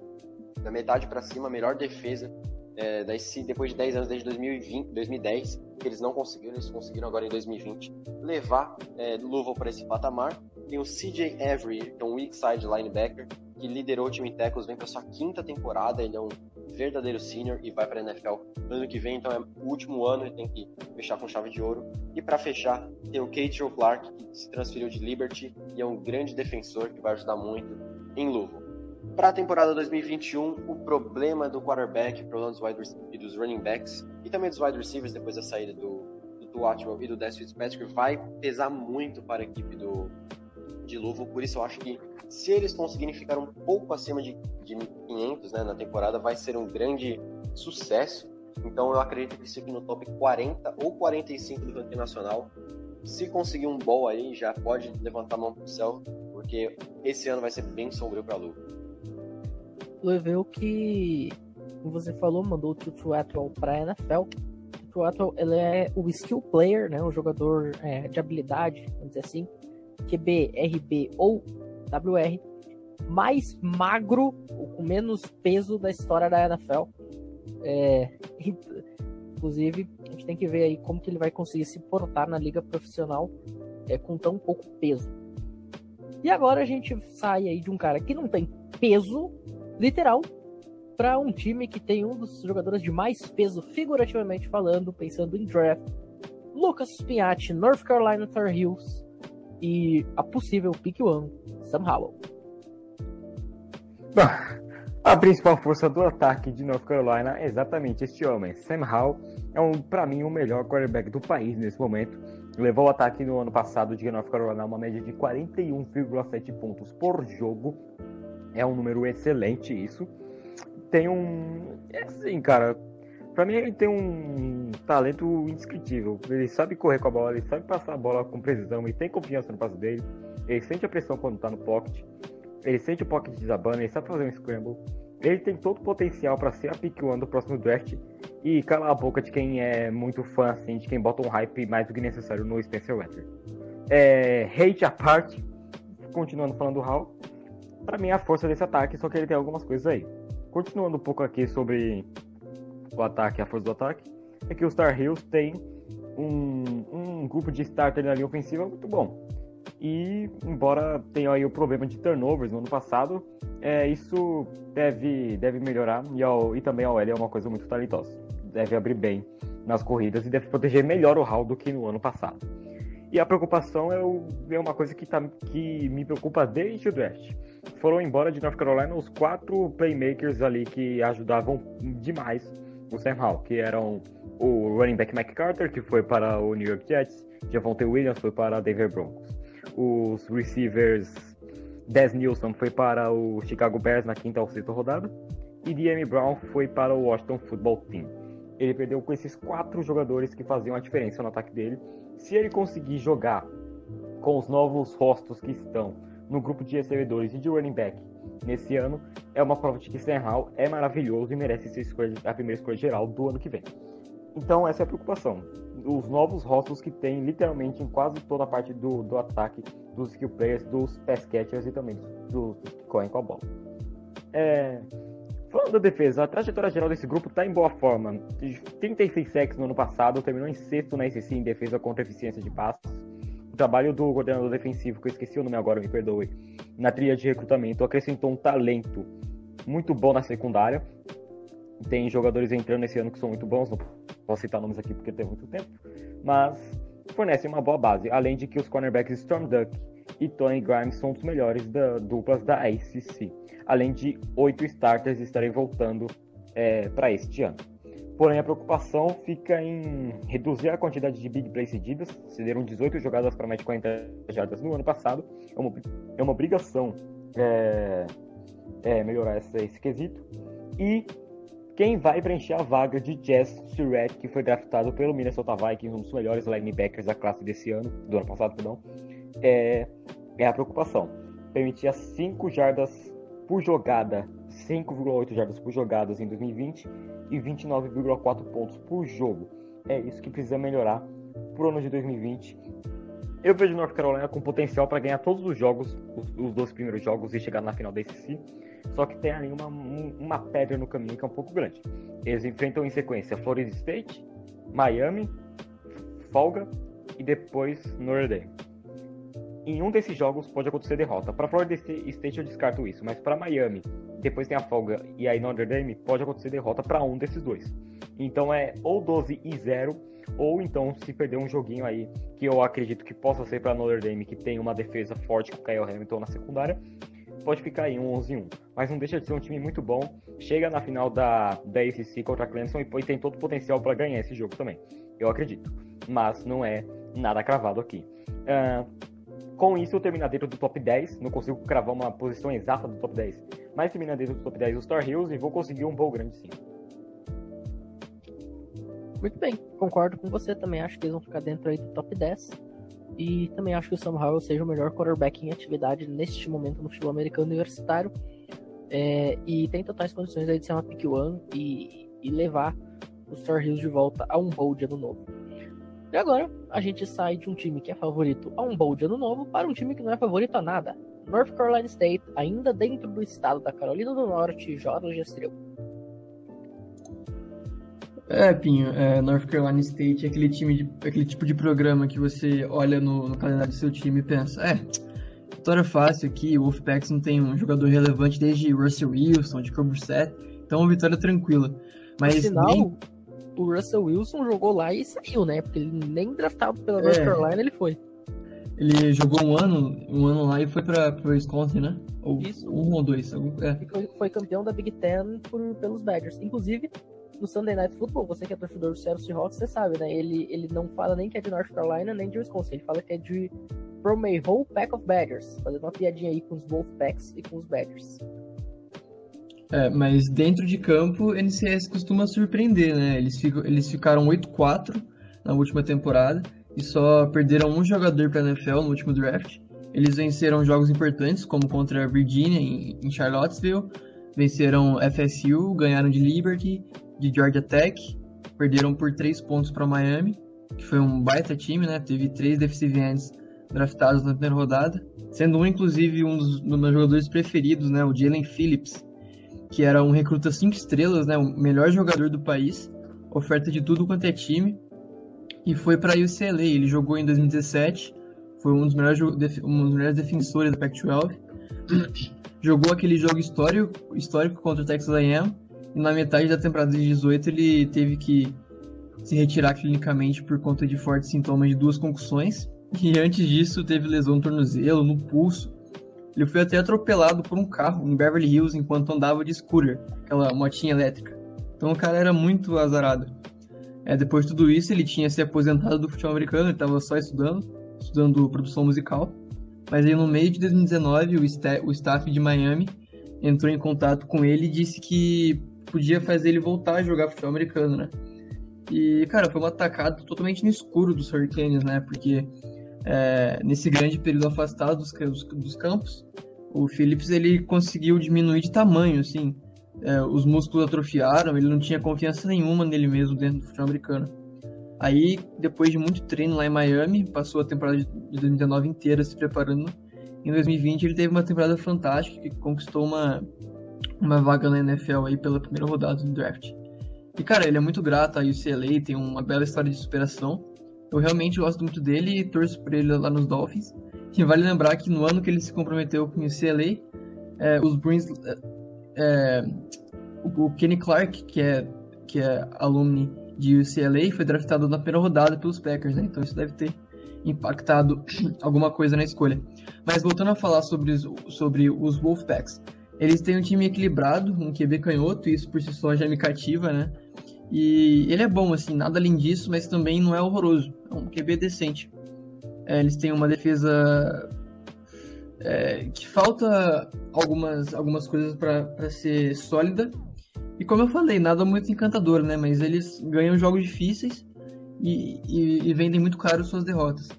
da metade para cima a melhor defesa é, da ACC depois de 10 anos, desde 2020, 2010, que eles não conseguiram, eles conseguiram agora em 2020 levar é, Louisville para esse patamar. Tem o CJ Avery, que é um weak side linebacker, que liderou o time em vem para sua quinta temporada, ele é um verdadeiro senior e vai para a NFL ano que vem, então é o último ano e tem que fechar com chave de ouro. E para fechar, tem o Kate Clark, que se transferiu de Liberty e é um grande defensor que vai ajudar muito em Louisville. Para a temporada 2021, o problema do quarterback, o problema dos wide e dos running backs e também dos wide receivers depois da saída do, do e do Des Fitzpatrick vai pesar muito para a equipe do, de Louisville, por isso eu acho que se eles conseguirem ficar um pouco acima de, de 500 né, na temporada, vai ser um grande sucesso. Então eu acredito que fique no top 40 ou 45 do ranking nacional. Se conseguir um ball aí, já pode levantar a mão pro céu, porque esse ano vai ser bem sombrio para Lu. Louisville que, você falou, mandou o Tutu Atwell para NFL. Tutu Atwell ele é o skill player, né, o jogador é, de habilidade, vamos dizer assim, QB, RB ou WR, mais magro, com menos peso da história da NFL. É, Inclusive, a gente tem que ver aí como que ele vai conseguir se portar na liga profissional é, com tão pouco peso. E agora a gente sai aí de um cara que não tem peso literal para um time que tem um dos jogadores de mais peso figurativamente falando, pensando em draft. Lucas Spiatti, North Carolina Tar Heels e a possível pick one, Sam Howell. A principal força do ataque de North Carolina é exatamente este homem. Sam Howell é, um, para mim, o melhor quarterback do país nesse momento. Levou o ataque no ano passado de North Carolina a uma média de 41,7 pontos por jogo. É um número excelente isso. Tem um. É assim, cara. Pra mim ele tem um talento indescritível. Ele sabe correr com a bola, ele sabe passar a bola com precisão, ele tem confiança no passo dele, ele sente a pressão quando tá no pocket. Ele sente o pocket desabando, ele sabe fazer um scramble. Ele tem todo o potencial para ser a pick one do próximo draft e calar a boca de quem é muito fã, assim, de quem bota um hype mais do que necessário no Spencer Rattler. É, hate à parte, continuando falando do Hal, para mim é a força desse ataque, só que ele tem algumas coisas aí. Continuando um pouco aqui sobre o ataque, a força do ataque, é que os Star Heels tem um, um grupo de starter na linha ofensiva muito bom. E, embora tenha aí o problema de turnovers no ano passado, é, isso deve, deve melhorar. E, ao, e também a OL é uma coisa muito talentosa. Deve abrir bem nas corridas e deve proteger melhor o Hall do que no ano passado. E a preocupação é, o, é uma coisa que, tá, que me preocupa desde o draft. Foram embora de North Carolina os quatro playmakers ali que ajudavam demais o Sam Howell, que eram o running back Mike Carter, que foi para o New York Jets, Javonte Williams foi para a Denver Broncos os receivers Des Nilsson foi para o Chicago Bears na quinta ou sexta rodada e D.M. Brown foi para o Washington Football Team. Ele perdeu com esses quatro jogadores que faziam a diferença no ataque dele. Se ele conseguir jogar com os novos rostos que estão no grupo de recebedores e de running back nesse ano, é uma prova de que Hall é maravilhoso e merece ser a primeira escolha geral do ano que vem. Então essa é a preocupação os novos rostos que tem literalmente em quase toda a parte do, do ataque, dos skill players, dos pass catchers e também dos que correm com a bola. É, falando da defesa, a trajetória geral desse grupo está em boa forma. 36 sacks no ano passado, terminou em sexto na SEC em defesa contra eficiência de passos. O trabalho do coordenador defensivo, que eu esqueci o nome agora, me perdoe, na trilha de recrutamento, acrescentou um talento muito bom na secundária. Tem jogadores entrando esse ano que são muito bons, não posso citar nomes aqui porque tem muito tempo, mas fornece uma boa base, além de que os cornerbacks Storm Duck e Tony Grimes são os melhores da, duplas da ACC, além de oito starters estarem voltando é, para este ano. Porém, a preocupação fica em reduzir a quantidade de big plays cedidas, cederam 18 jogadas para mais de 40 jardas no ano passado, é uma, é uma obrigação é, é melhorar esse, esse quesito, e quem vai preencher a vaga de Jazz Surratt, que foi draftado pelo Minnesota Vikings, um dos melhores linebackers da classe desse ano, do ano passado, perdão, é, é a preocupação. Permitia 5 jardas por jogada, 5,8 jardas por jogadas em 2020 e 29,4 pontos por jogo. É isso que precisa melhorar pro ano de 2020. Eu vejo North Carolina com potencial para ganhar todos os jogos, os, os dois primeiros jogos e chegar na final da ACC. Só que tem ali uma, uma pedra no caminho que é um pouco grande. Eles enfrentam em sequência Florida State, Miami, Folga e depois Notre Dame. Em um desses jogos pode acontecer derrota. Para Florida State eu descarto isso, mas para Miami, depois tem a Folga e aí Notre Dame, pode acontecer derrota para um desses dois. Então é ou 12 e 0 ou então se perder um joguinho aí que eu acredito que possa ser para Notre Dame, que tem uma defesa forte com o Kyle Hamilton na secundária, pode ficar em 11 1. Mas não deixa de ser um time muito bom. Chega na final da, da ACC contra a Clemson e tem todo o potencial para ganhar esse jogo também. Eu acredito. Mas não é nada cravado aqui. Uh, com isso, eu termino dentro do top 10. Não consigo cravar uma posição exata do top 10. Mas termina dentro do top 10 os Star Heels e vou conseguir um voo grande sim. Muito bem, concordo com você também. Acho que eles vão ficar dentro aí do top 10. E também acho que o Sam Howell seja o melhor quarterback em atividade neste momento no futebol americano universitário. É, e tem totais condições aí de ser uma pick one e, e levar os Star Heels de volta a um bowl de ano novo. E agora a gente sai de um time que é favorito a um bowl de ano novo para um time que não é favorito a nada. North Carolina State, ainda dentro do estado da Carolina do Norte, Jorge Estrela. É, Pinho, é, North Carolina State é aquele, time de, aquele tipo de programa que você olha no, no calendário do seu time e pensa, é, vitória fácil aqui, o Wolfpacks não tem um jogador relevante desde Russell Wilson, de Brissett, então uma vitória tranquila. Mas nem- o Russell Wilson jogou lá e saiu, né? Porque ele nem draftado pela É. North Carolina ele foi. ele jogou um ano, um ano lá e foi pra, pro Wisconsin, né? Ou Isso. um ou dois, é. Foi, foi campeão da Big Ten por, pelos Badgers. Inclusive, no Sunday Night Football, você que é torcedor do Seattle Seahawks, você sabe, né? Ele, ele não fala nem que é de North Carolina, nem de Wisconsin. Ele fala que é de From a Whole Pack of Badgers. Fazendo uma piadinha aí com os Wolfpacks e com os Badgers. É, mas dentro de campo, o NCS costuma surpreender, né? Eles, ficam, eles ficaram 8-4 na última temporada e só perderam um jogador para a NFL no último draft. Eles venceram jogos importantes, como contra a Virginia em, em Charlottesville, venceram FSU, ganharam de Liberty, de Georgia Tech, perderam por 3 pontos para Miami, que foi um baita time, né? Teve três defensive ends draftados na primeira rodada, sendo um, inclusive, um dos, dos meus jogadores preferidos, né? O Jalen Phillips, que era um recruta 5 estrelas, né, o melhor jogador do país, oferta de tudo quanto é time, e foi para UCLA. Ele jogou em 2017, foi um dos melhores, um dos melhores defensores da Pac-12. jogou aquele jogo histórico, histórico contra o Texas A&M, e na metade da temporada de 18 ele teve que se retirar clinicamente por conta de fortes sintomas de duas concussões, e antes disso teve lesão no tornozelo, no pulso, ele foi até atropelado por um carro em Beverly Hills enquanto andava de scooter, aquela motinha elétrica. Então o cara era muito azarado. É, depois de tudo isso, ele tinha se aposentado do futebol americano, ele estava só estudando, estudando produção musical. Mas aí no meio de 2019, o, sta- o staff de Miami entrou em contato com ele e disse que podia fazer ele voltar a jogar futebol americano, né? E, cara, foi uma atacada totalmente no escuro dos Hurricanes, né? Porque é, nesse grande período afastado dos, dos, dos campos, o Phillips ele conseguiu diminuir de tamanho, assim. É, os músculos atrofiaram, ele não tinha confiança nenhuma nele mesmo dentro do futebol americano. Aí, depois de muito treino lá em Miami, passou a temporada de 2019 inteira se preparando. Em 2020 ele teve uma temporada fantástica que conquistou uma, uma vaga na NFL aí pela primeira rodada do draft. E cara, ele é muito grato à UCLA, tem uma bela história de superação. Eu realmente gosto muito dele e torço por ele lá nos Dolphins. E vale lembrar que no ano que ele se comprometeu com o UCLA, é, os Bruins. É, é, o Kenny Clark, que é, que é alumni de UCLA, foi draftado na primeira rodada pelos Packers, né? Então isso deve ter impactado alguma coisa na escolha. Mas voltando a falar sobre os, sobre os Wolfpacks, eles têm um time equilibrado, um QB canhoto, e isso por si só já me cativa, né? E ele é bom, assim, nada além disso, mas também não é horroroso. Um QB decente. É, eles têm uma defesa é, que falta algumas, algumas coisas para ser sólida. E como eu falei, nada muito encantador, né? Mas eles ganham jogos difíceis e, e, e vendem muito caro suas derrotas.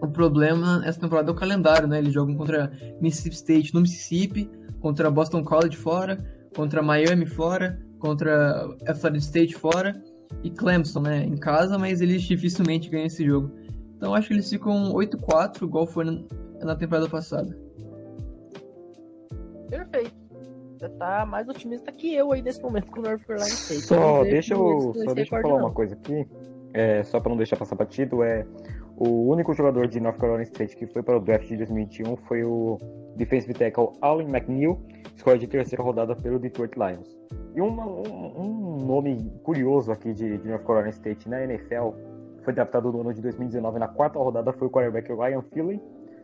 O problema essa temporada é o calendário, né? Eles jogam contra Mississippi State no Mississippi, contra Boston College fora, contra Miami fora, contra Florida State fora e Clemson, né? Em casa, mas eles dificilmente ganham esse jogo. Então acho que eles ficam 8-4, igual foi na, na temporada passada. Perfeito. Você tá mais otimista que eu aí nesse momento com o North Carolina State. Só deixa eu, só deixa eu falar não. uma coisa aqui, é, só pra não deixar passar batido, é o único jogador de North Carolina State que foi para o draft de 2021 foi o defensive tackle Allen McNeil, escolha de terceira rodada pelo Detroit Lions. E uma- um, um nome curioso aqui de, de North Carolina State na NFL, foi draftado no ano de 2019 na quarta rodada, foi o quarterback Ryan Finley,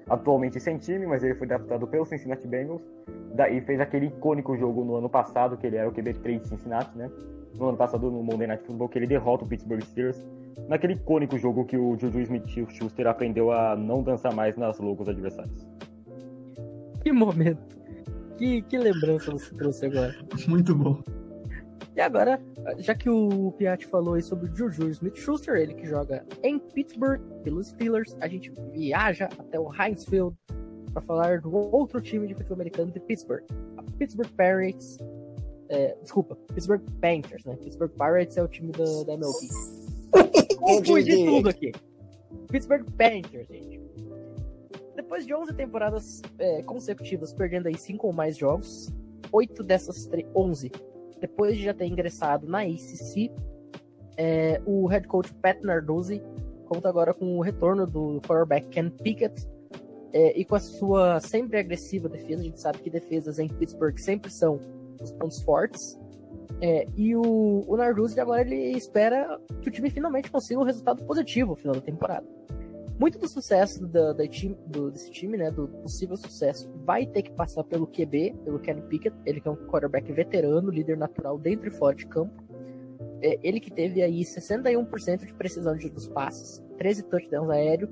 atualmente sem time, mas ele foi draftado pelo Cincinnati Bengals, daí fez aquele icônico jogo no ano passado, que ele era o QB3 de Cincinnati, né? No ano passado, no Monday Night Football, que ele derrota o Pittsburgh Steelers, naquele icônico jogo que o Juju Smith-Schuster aprendeu a não dançar mais nas logos adversários. Que momento. Que, que lembrança você trouxe agora. Muito bom. E agora, já que o Piatti falou aí sobre o Juju Smith-Schuster, ele que joga em Pittsburgh pelos Steelers, a gente viaja até o Heinz Field para falar do outro time de futebol americano de Pittsburgh, a Pittsburgh Pirates. é, desculpa, Pittsburgh Panthers, né? Pittsburgh Pirates é o time da, da MLB. Confundi tudo aqui. Pittsburgh Panthers, gente. Depois de 11 temporadas é, consecutivas perdendo aí 5 ou mais jogos, 8 dessas tre- 11 depois de já ter ingressado na ACC, É, o head coach Pat Narduzzi conta agora com o retorno do quarterback Ken Pickett é, e com a sua sempre agressiva defesa. A gente sabe que defesas em Pittsburgh sempre são os pontos fortes. É, e o, o Narduzzi agora ele espera que o time finalmente consiga um resultado positivo no final da temporada. Muito do sucesso da, time, do, desse time, né, do possível sucesso, vai ter que passar pelo QB, pelo Kenny Pickett, ele que é um quarterback veterano, líder natural dentro e fora de campo. É, ele que teve aí 61% de precisão de, dos passes, 13 touchdowns aéreos,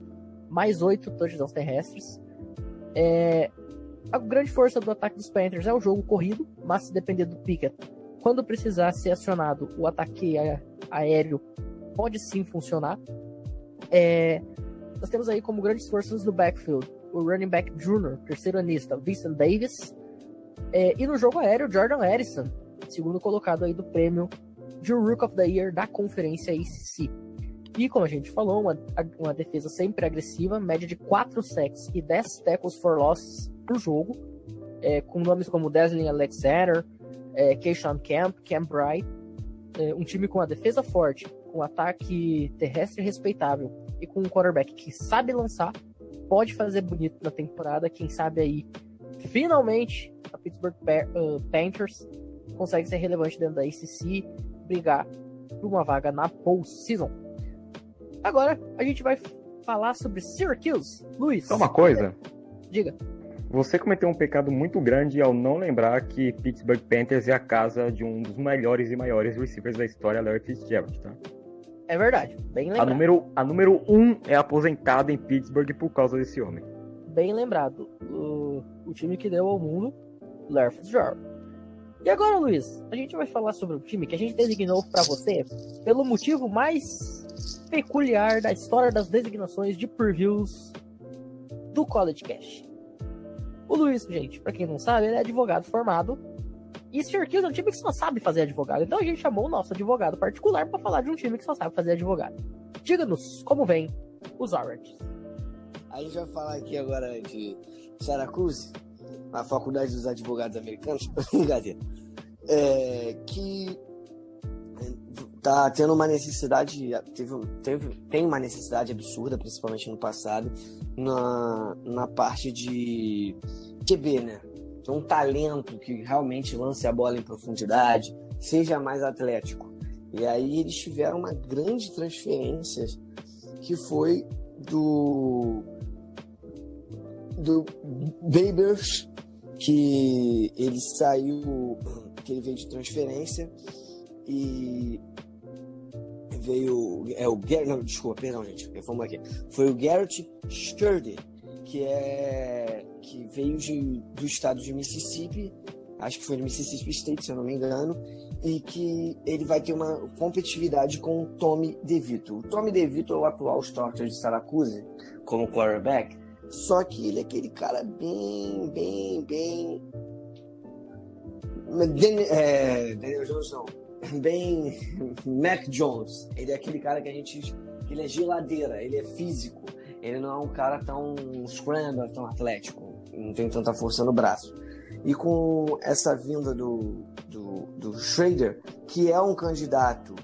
mais 8 touchdowns terrestres. É, a grande força do ataque dos Panthers é o jogo corrido, mas se depender do Pickett, quando precisar ser acionado o ataque aéreo pode sim funcionar. É, nós temos aí como grandes forças no backfield o running back junior, terceiro anista, Vincent Davis. É, e no jogo aéreo, Jordan Harrison, segundo colocado aí do prêmio de Rook of the Year da conferência ACC. E como a gente falou, uma, uma defesa sempre agressiva, média de 4 sacks e 10 tackles for losses por jogo, é, com nomes como Desley Alexander, é, Keyshawn Camp, Cam Bright, é, um time com a defesa forte, com ataque terrestre respeitável e com um quarterback que sabe lançar, pode fazer bonito na temporada. Quem sabe aí, finalmente, a Pittsburgh uh, Panthers consegue ser relevante dentro da ACC, brigar por uma vaga na postseason. Agora, a gente vai falar sobre Syracuse. Luiz. Só uma coisa. Diga. Você cometeu um pecado muito grande ao não lembrar que Pittsburgh Panthers é a casa de um dos melhores e maiores receivers da história, Larry Fitzgerald, tá? É verdade, bem lembrado. A número, a número um é aposentada em Pittsburgh por causa desse homem. Bem lembrado. O, o time que deu ao mundo, Larry Fitzgerald. E agora, Luiz, a gente vai falar sobre o time que a gente designou para você pelo motivo mais peculiar da história das designações de previews do College Cash. O Luiz, gente, para quem não sabe, ele é advogado formado e Syracuse é um time que só sabe fazer advogado. Então a gente chamou o nosso advogado particular para falar de um time que só sabe fazer advogado. Diga-nos como vem os Orange. A gente vai falar aqui agora de Syracuse, a faculdade dos advogados americanos, brincadeira, é, que tá tendo uma necessidade, teve, teve, tem uma necessidade absurda, principalmente no passado, na, na parte de QB, né? Ter um talento que realmente lance a bola em profundidade, seja mais atlético. E aí eles tiveram uma grande transferência que foi do do Babers que ele saiu que ele veio de transferência e veio é o Garrett, não, desculpa, perdão, gente, aqui. Foi o Garrett Sturdy, que é que veio de, do estado de Mississippi, acho que foi de Mississippi State, se eu não me engano, e que ele vai ter uma competitividade com o Tommy DeVito. O Tommy DeVito é o atual starter de Syracuse como quarterback, só que ele é aquele cara bem, bem, bem. É, Daniel Jones não. Bem Mac Jones. Ele é aquele cara que a gente. ele é geladeira, ele é físico. Ele não é um cara tão scramble, tão atlético não tem tanta força no braço. E com essa vinda do, do, do Schrader, que é um candidato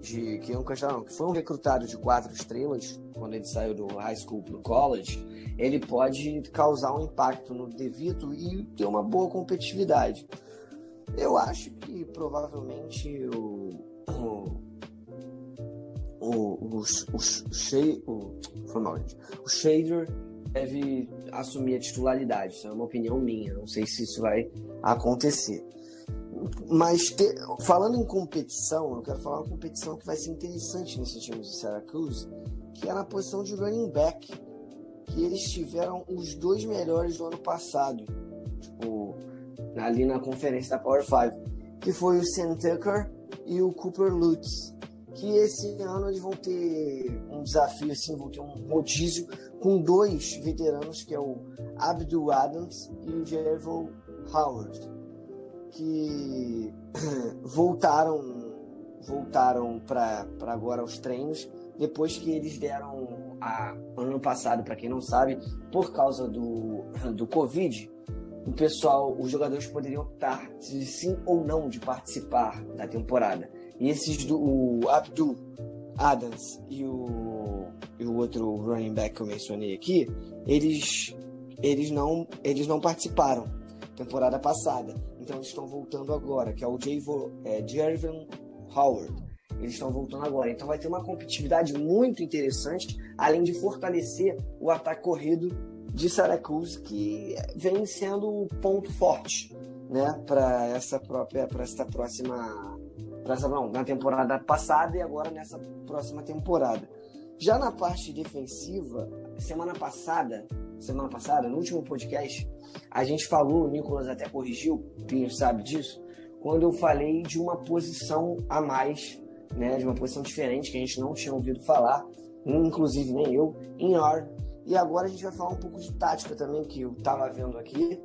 de. que é um candidato, não, que foi um recrutado de quatro estrelas quando ele saiu do high school para o college, ele pode causar um impacto no DeVito e ter uma boa competitividade. Eu acho que provavelmente o o, o, o, o, o, Shader deve assumir a titularidade. Isso é uma opinião minha. Não sei se isso vai acontecer. Mas te, falando em competição, eu quero falar uma competição que vai ser interessante nesse time de Syracuse, que é na posição de running back, que eles tiveram os dois melhores do ano passado, tipo, ali na conferência da Power 5, que foi o Sam Tucker e o Cooper Lutz que esse ano eles vão ter um desafio, assim, vão ter um rodízio com dois veteranos, que é o Abdul Adams e o Jervo Howard, que voltaram voltaram para agora aos treinos depois que eles deram a, ano passado, para quem não sabe, por causa do, do Covid, o pessoal, os jogadores poderiam optar se sim ou não de participar da temporada. E esses do o Abdul Adams e o, e o outro running back que eu mencionei aqui, eles, eles, não, eles não participaram temporada passada. Então eles estão voltando agora, que é o Javo, é, Jervin Howard. Eles estão voltando agora. Então vai ter uma competitividade muito interessante, além de fortalecer o ataque corrido de Syracuse, que vem sendo o ponto forte né, para essa própria, para essa próxima, para essa não, na temporada passada e agora nessa próxima temporada. Já na parte defensiva, semana passada, semana passada, no último podcast, a gente falou, o Nicolas até corrigiu, o Pinho sabe disso, quando eu falei de uma posição a mais, né, de uma posição diferente que a gente não tinha ouvido falar, inclusive nem eu, em R. E agora a gente vai falar um pouco de tática também, que eu estava vendo aqui,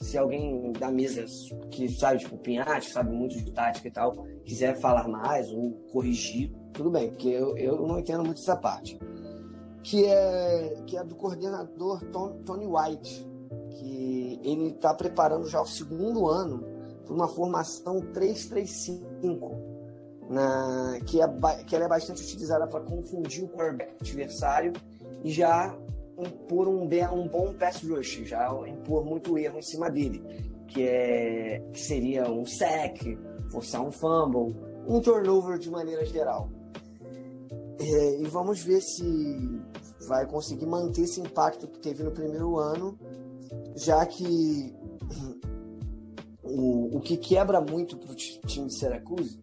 se alguém da mesa que sabe, tipo, Pinhate, sabe muito de tática e tal, quiser falar mais ou corrigir, tudo bem, porque eu, eu não entendo muito essa parte. Que é, que é do coordenador Tony White, que ele está preparando já o segundo ano para uma formação 335, na, que, é, que ela é bastante utilizada para confundir o quarterback adversário e já impor um, um bom pass rush, já impor muito erro em cima dele, que, é, que seria um sack, forçar um fumble, um turnover de maneira geral. É, e vamos ver se vai conseguir manter esse impacto que teve no primeiro ano, já que o, o que quebra muito para o time de Syracuse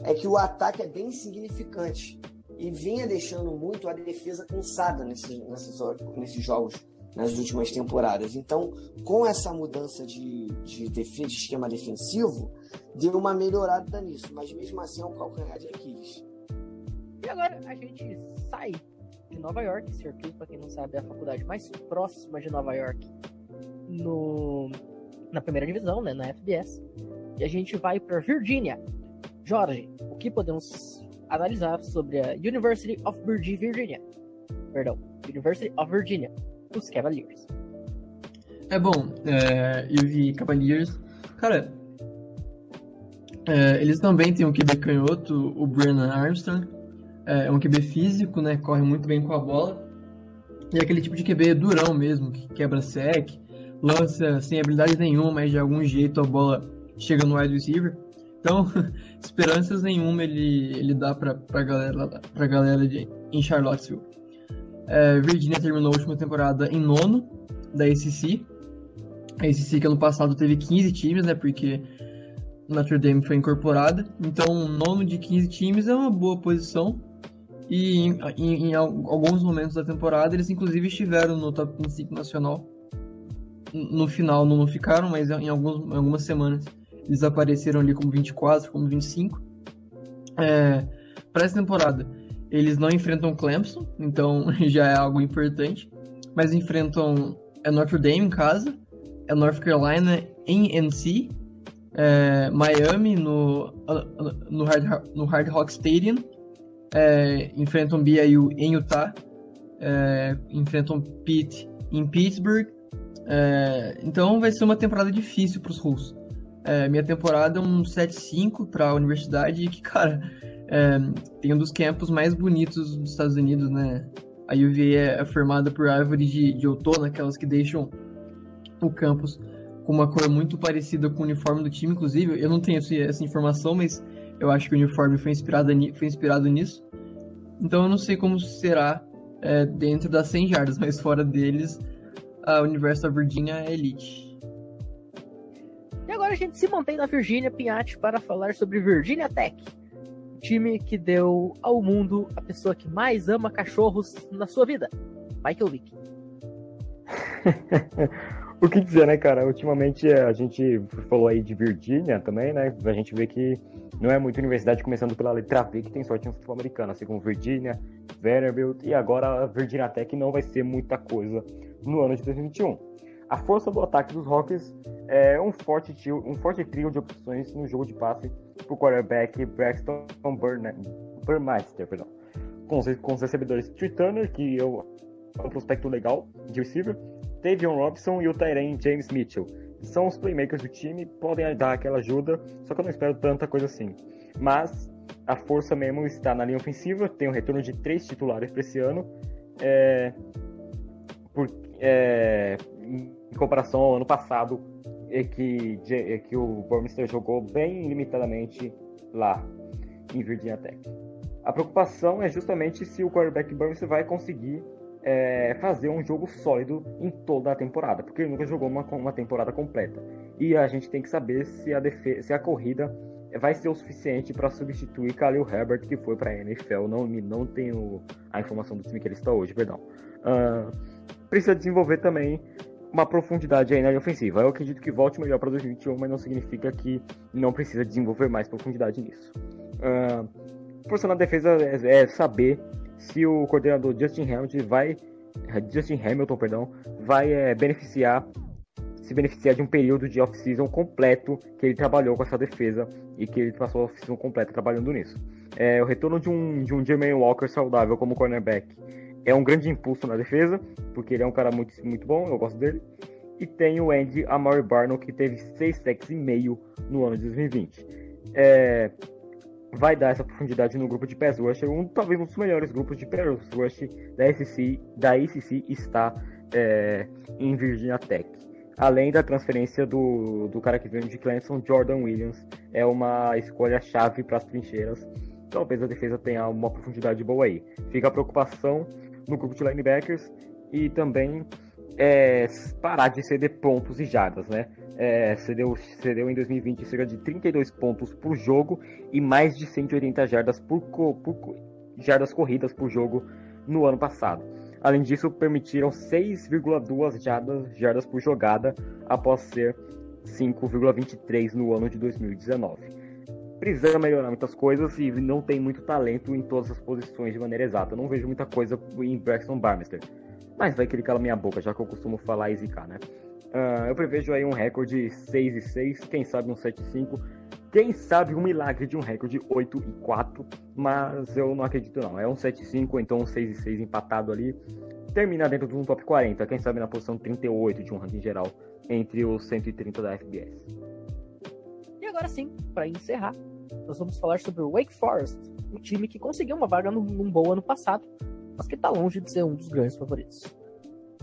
é que o ataque é bem insignificante e vinha deixando muito a defesa cansada nesses, nesses, nesses jogos nas últimas temporadas. Então, com essa mudança de, de, defesa, de esquema defensivo, deu uma melhorada nisso, mas mesmo assim é um calcanhar de Aquiles. E agora a gente sai de Nova York, Syracuse, para quem não sabe, é a faculdade mais próxima de Nova York no, na primeira divisão, né, na FBS. E a gente vai para Virgínia. Jorge, o que podemos analisar sobre a University of Virginia. Perdão, University of Virginia, os Cavaliers. É bom, é, eu vi Cavaliers. Cara, é, eles também têm um QB canhoto, o Brennan Armstrong. É, é um QB físico, né? Corre muito bem com a bola. E é aquele tipo de QB durão mesmo, que quebra sec, lança sem habilidade nenhuma, mas de algum jeito a bola chega no wide receiver. Então, esperanças nenhuma ele, ele dá pra, pra, galera, pra galera de, em Charlottesville. É, Virginia terminou a última temporada em nono da ACC. A ACC que ano passado teve 15 times, né? Porque Notre Dame foi incorporada. Então, nono de 15 times é uma boa posição. E em, em, em alguns momentos da temporada eles inclusive estiveram no top 25 nacional. No final não ficaram, mas em, alguns, em algumas semanas eles apareceram ali como 24, como 25. É, para essa temporada, eles não enfrentam Clemson, então já é algo importante. Mas enfrentam é Notre Dame em casa, é North Carolina em NC, é, Miami no, no, Hard, no Hard Rock Stadium, é, enfrentam BYU em Utah, é, enfrentam Pitt em Pittsburgh. É, então vai ser uma temporada difícil para os russos. É, minha temporada é um 7-5 para a universidade, que, cara, é, tem um dos campos mais bonitos dos Estados Unidos, né? A UVA é formada por árvores de, de outono, aquelas que deixam o campus com uma cor muito parecida com o uniforme do time, inclusive. Eu não tenho essa informação, mas eu acho que o uniforme foi inspirado, foi inspirado nisso. Então eu não sei como será é, dentro das 100 jardas, mas fora deles, a Universidade of Virginia é elite. Agora a gente se mantém na Virgínia Pinhatti para falar sobre Virginia Tech, time que deu ao mundo a pessoa que mais ama cachorros na sua vida, Michael Vick. o que dizer, né, cara? Ultimamente a gente falou aí de Virgínia também, né? A gente vê que não é muita universidade, começando pela letra V, que tem sorte no futebol americano, assim como Virgínia, Vanderbilt e agora a Virginia Tech não vai ser muita coisa no ano de 2021. A força do ataque dos Rockets é um forte, trio, um forte trio de opções no jogo de passe para o quarterback Braxton Burmeister, perdão. Com, com os recebedores Trey Turner, que é um prospecto legal de receiver, Davion Robson e o Tyrene James Mitchell. São os playmakers do time, podem dar aquela ajuda, só que eu não espero tanta coisa assim. Mas a força mesmo está na linha ofensiva, tem o retorno de três titulares para esse ano. É, por, é, em comparação ao ano passado, é que, é que o Burmester jogou bem limitadamente lá em Virginia Tech. A preocupação é justamente se o quarterback Burmester vai conseguir é, fazer um jogo sólido em toda a temporada, porque ele nunca jogou uma, uma temporada completa. E a gente tem que saber se a, se a corrida vai ser o suficiente para substituir Khalil Herbert, que foi para a NFL. Não, não tenho a informação do time que ele está hoje, perdão. Uh, precisa desenvolver também uma profundidade aí na linha ofensiva. Eu acredito que volte melhor para 2021, mas não significa que não precisa desenvolver mais profundidade nisso. Uh, força na defesa é, é saber se o coordenador Justin Hamilton vai Justin Hamilton, perdão, vai é, beneficiar se beneficiar de um período de off-season completo que ele trabalhou com essa defesa e que ele passou a off-season completa trabalhando nisso. É, o retorno de um, de um Jermaine Walker saudável como cornerback é um grande impulso na defesa, porque ele é um cara muito, muito bom, eu gosto dele. E tem o Andy Amari Barno, que teve 6 sacks e meio no ano de 2020. É, vai dar essa profundidade no grupo de pass rush, um, talvez um dos melhores grupos de pass rush da SEC, da ACC está é, em Virginia Tech. Além da transferência do, do cara que veio de Clemson, Jordan Williams, é uma escolha-chave para as trincheiras. Talvez a defesa tenha uma profundidade boa aí. Fica a preocupação no grupo de linebackers e também é, parar de ceder pontos e jardas, né? é, cedeu, cedeu em 2020 cerca de 32 pontos por jogo e mais de 180 jardas, por, por, jardas corridas por jogo no ano passado. Além disso, permitiram 6,2 jardas, jardas por jogada após ser 5,23 no ano de 2019. Precisa melhorar muitas coisas e não tem muito talento em todas as posições de maneira exata. não vejo muita coisa em Braxton Barmester. Mas vai que ele cala minha boca, já que eu costumo falar e zicar, né? Uh, eu prevejo aí um recorde 6 e 6, quem sabe um 7 e 5, quem sabe um milagre de um recorde 8 e 4, mas eu não acredito não. É um 7 e 5, então um 6 e 6 empatado ali. Termina dentro de um top 40, quem sabe na posição 38 de um ranking geral, entre os 130 da FBS. E agora sim, para encerrar, nós vamos falar sobre o Wake Forest, um time que conseguiu uma vaga num, bom ano passado, mas que está longe de ser um dos grandes favoritos.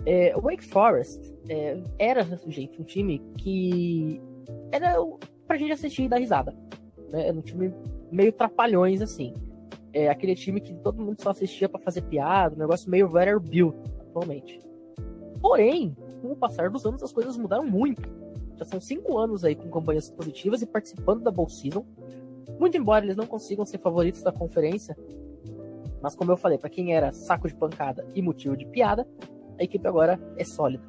É, o Wake Forest é, era, gente, um time que era pra gente assistir e dar risada. Né? Era um time meio trapalhões, assim. É aquele time que todo mundo só assistia para fazer piada, um negócio meio Vanderbilt, atualmente. Porém, com o passar dos anos, as coisas mudaram muito. Já são cinco anos aí com campanhas positivas e participando da Bowl Season. Muito embora eles não consigam ser favoritos da conferência, mas como eu falei, para quem era saco de pancada e motivo de piada, a equipe agora é sólida.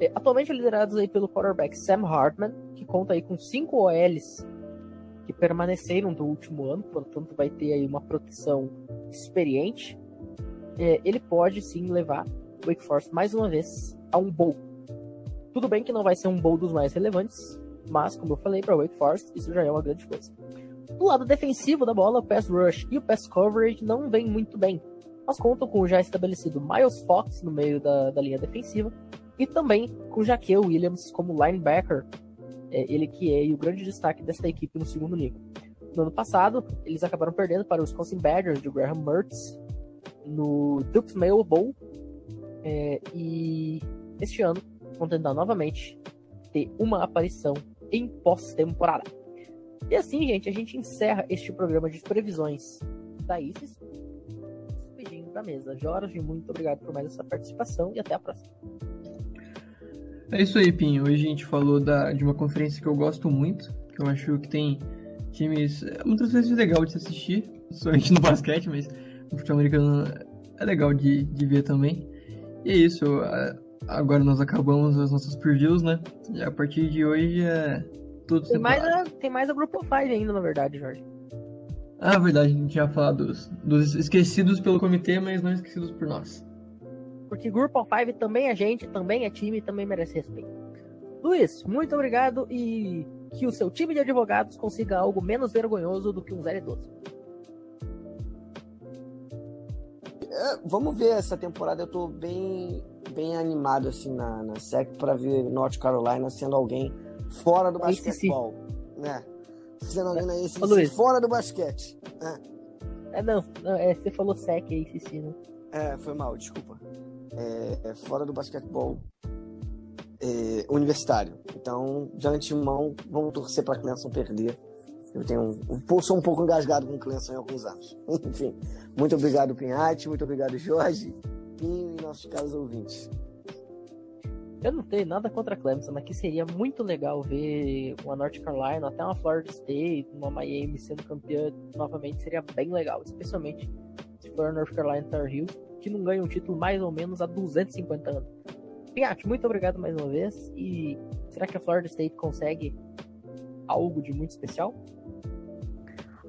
É, atualmente liderados aí pelo quarterback Sam Hartman, que conta aí com cinco OLs que permaneceram do último ano, portanto vai ter aí uma proteção experiente. É, ele pode sim levar o Wake Forest mais uma vez a um bowl. Tudo bem que não vai ser um bowl dos mais relevantes, mas como eu falei para Wake Forest, isso já é uma grande coisa. Do lado defensivo da bola, o pass rush e o pass coverage não vem muito bem mas contam com o já estabelecido Miles Fox no meio da, da linha defensiva e também com Jaquel Williams como linebacker, é, ele que é o grande destaque desta equipe no segundo nível. No ano passado, eles acabaram perdendo para os Wisconsin Badgers de Graham Mertz no Duke Mail Bowl é, e este ano vão tentar novamente ter uma aparição em pós-temporada. E assim, gente, a gente encerra este programa de previsões da ICES da mesa. Jorge, muito obrigado por mais essa participação e até a próxima. É isso aí, Pinho. Hoje a gente falou da, de uma conferência que eu gosto muito, que eu acho que tem times. É muitas vezes legal de se assistir, somente no basquete, mas no futebol americano é legal de, de ver também. E é isso. Agora nós acabamos as nossas previews, né? E a partir de hoje é tudo tem mais, a, tem mais a Group of Five ainda, na verdade, Jorge. Ah, verdade, a gente já falou dos, dos esquecidos pelo comitê, mas não esquecidos por nós. Porque Group of Five também é gente, também é time, também merece respeito. Luiz, muito obrigado e que o seu time de advogados consiga algo menos vergonhoso do que um 0 12. É, vamos ver essa temporada. Eu tô bem, bem animado assim na, na SEC para ver North Carolina sendo alguém fora do basquetebol, né? É. esse Luiz. fora do basquete. É, É, não, não é, você falou sec aí, Cici, né? é, foi mal, desculpa. É, é fora do basquetebol é, universitário. Então, de antemão, vamos torcer para Clemson perder. Eu tenho um, um sou um pouco engasgado com o Clemson em alguns anos. Enfim, muito obrigado, Pinhate, muito obrigado, Jorge, Pinho e nossos caros ouvintes. Eu não tenho nada contra a Clemson, mas que seria muito legal ver uma North Carolina, até uma Florida State, uma Miami sendo campeã novamente, seria bem legal, especialmente se for a North Carolina Tar Heels, que não ganha um título mais ou menos há 250 anos. Pinhate, muito obrigado mais uma vez, e será que a Florida State consegue algo de muito especial?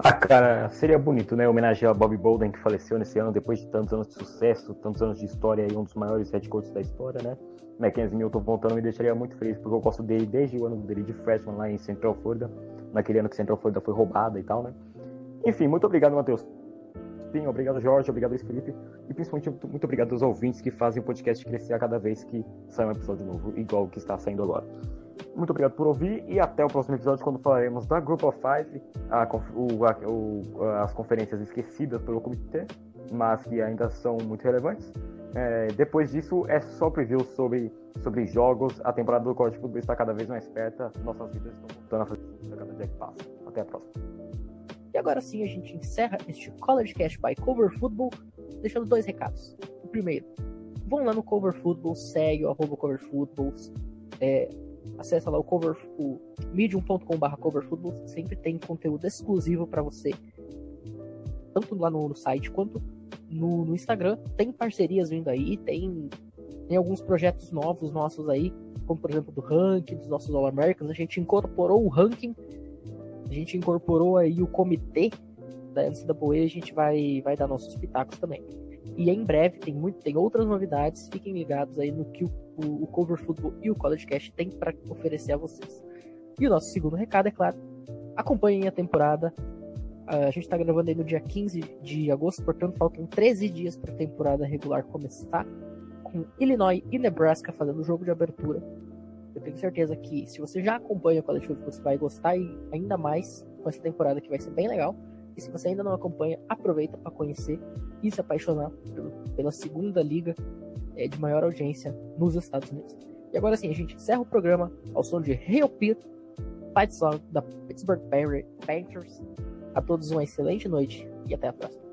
Ah, cara, seria bonito, né? Homenagear Bob Bolden, que faleceu nesse ano depois de tantos anos de sucesso, tantos anos de história e um dos maiores head coaches da história, né? Mackenzie Milton voltando me deixaria muito feliz, porque eu gosto dele desde o ano dele de freshman lá em Central Florida, naquele ano que Central Florida foi roubada e tal, né? Enfim, muito obrigado, Matheus. Pinho, obrigado, Jorge, obrigado, Luiz Felipe, e principalmente muito obrigado aos ouvintes que fazem o podcast crescer a cada vez que sai um episódio novo, igual o que está saindo agora. Muito obrigado por ouvir e até o próximo episódio, quando falaremos da Group of Five, a o- a- o- as conferências esquecidas pelo comitê, mas que ainda são muito relevantes. É, depois disso, é só preview sobre, sobre jogos. A temporada do College Football está cada vez mais perto. Nossas vidas estão voltando a fazer a cada dia que passa. Até a próxima. E agora sim a gente encerra este College Cast by Cover Football, deixando dois recados. O primeiro, vão lá no Cover Football, segue o arroba Cover Football, é, acessa lá o cover, o medium.com.br Cover Football, sempre tem conteúdo exclusivo para você, tanto lá no, no site quanto no, no Instagram. Tem parcerias vindo aí, tem, tem alguns projetos novos nossos aí, como por exemplo do ranking dos nossos All-Americans. A gente incorporou o ranking a gente incorporou aí o comitê da NCAA, a gente vai, vai dar nossos pitacos também. E em breve tem muito, tem outras novidades, fiquem ligados aí no que o, o, o Cover Football e o College Cast tem para oferecer a vocês. E o nosso segundo recado, é claro, acompanhem a temporada. Ah, A gente está gravando aí no dia 15 de agosto, portanto faltam 13 dias para a temporada regular começar, com Illinois e Nebraska fazendo o jogo de abertura. Eu tenho certeza que se você já acompanha o College Football, você vai gostar ainda mais com essa temporada que vai ser bem legal. E se você ainda não acompanha, aproveita para conhecer e se apaixonar pela segunda liga eh, de maior audiência nos Estados Unidos. E agora sim, a gente encerra o programa ao som de Hail Pete, Fight Song da Pittsburgh Pan- Panthers. A todos uma excelente noite e até a próxima.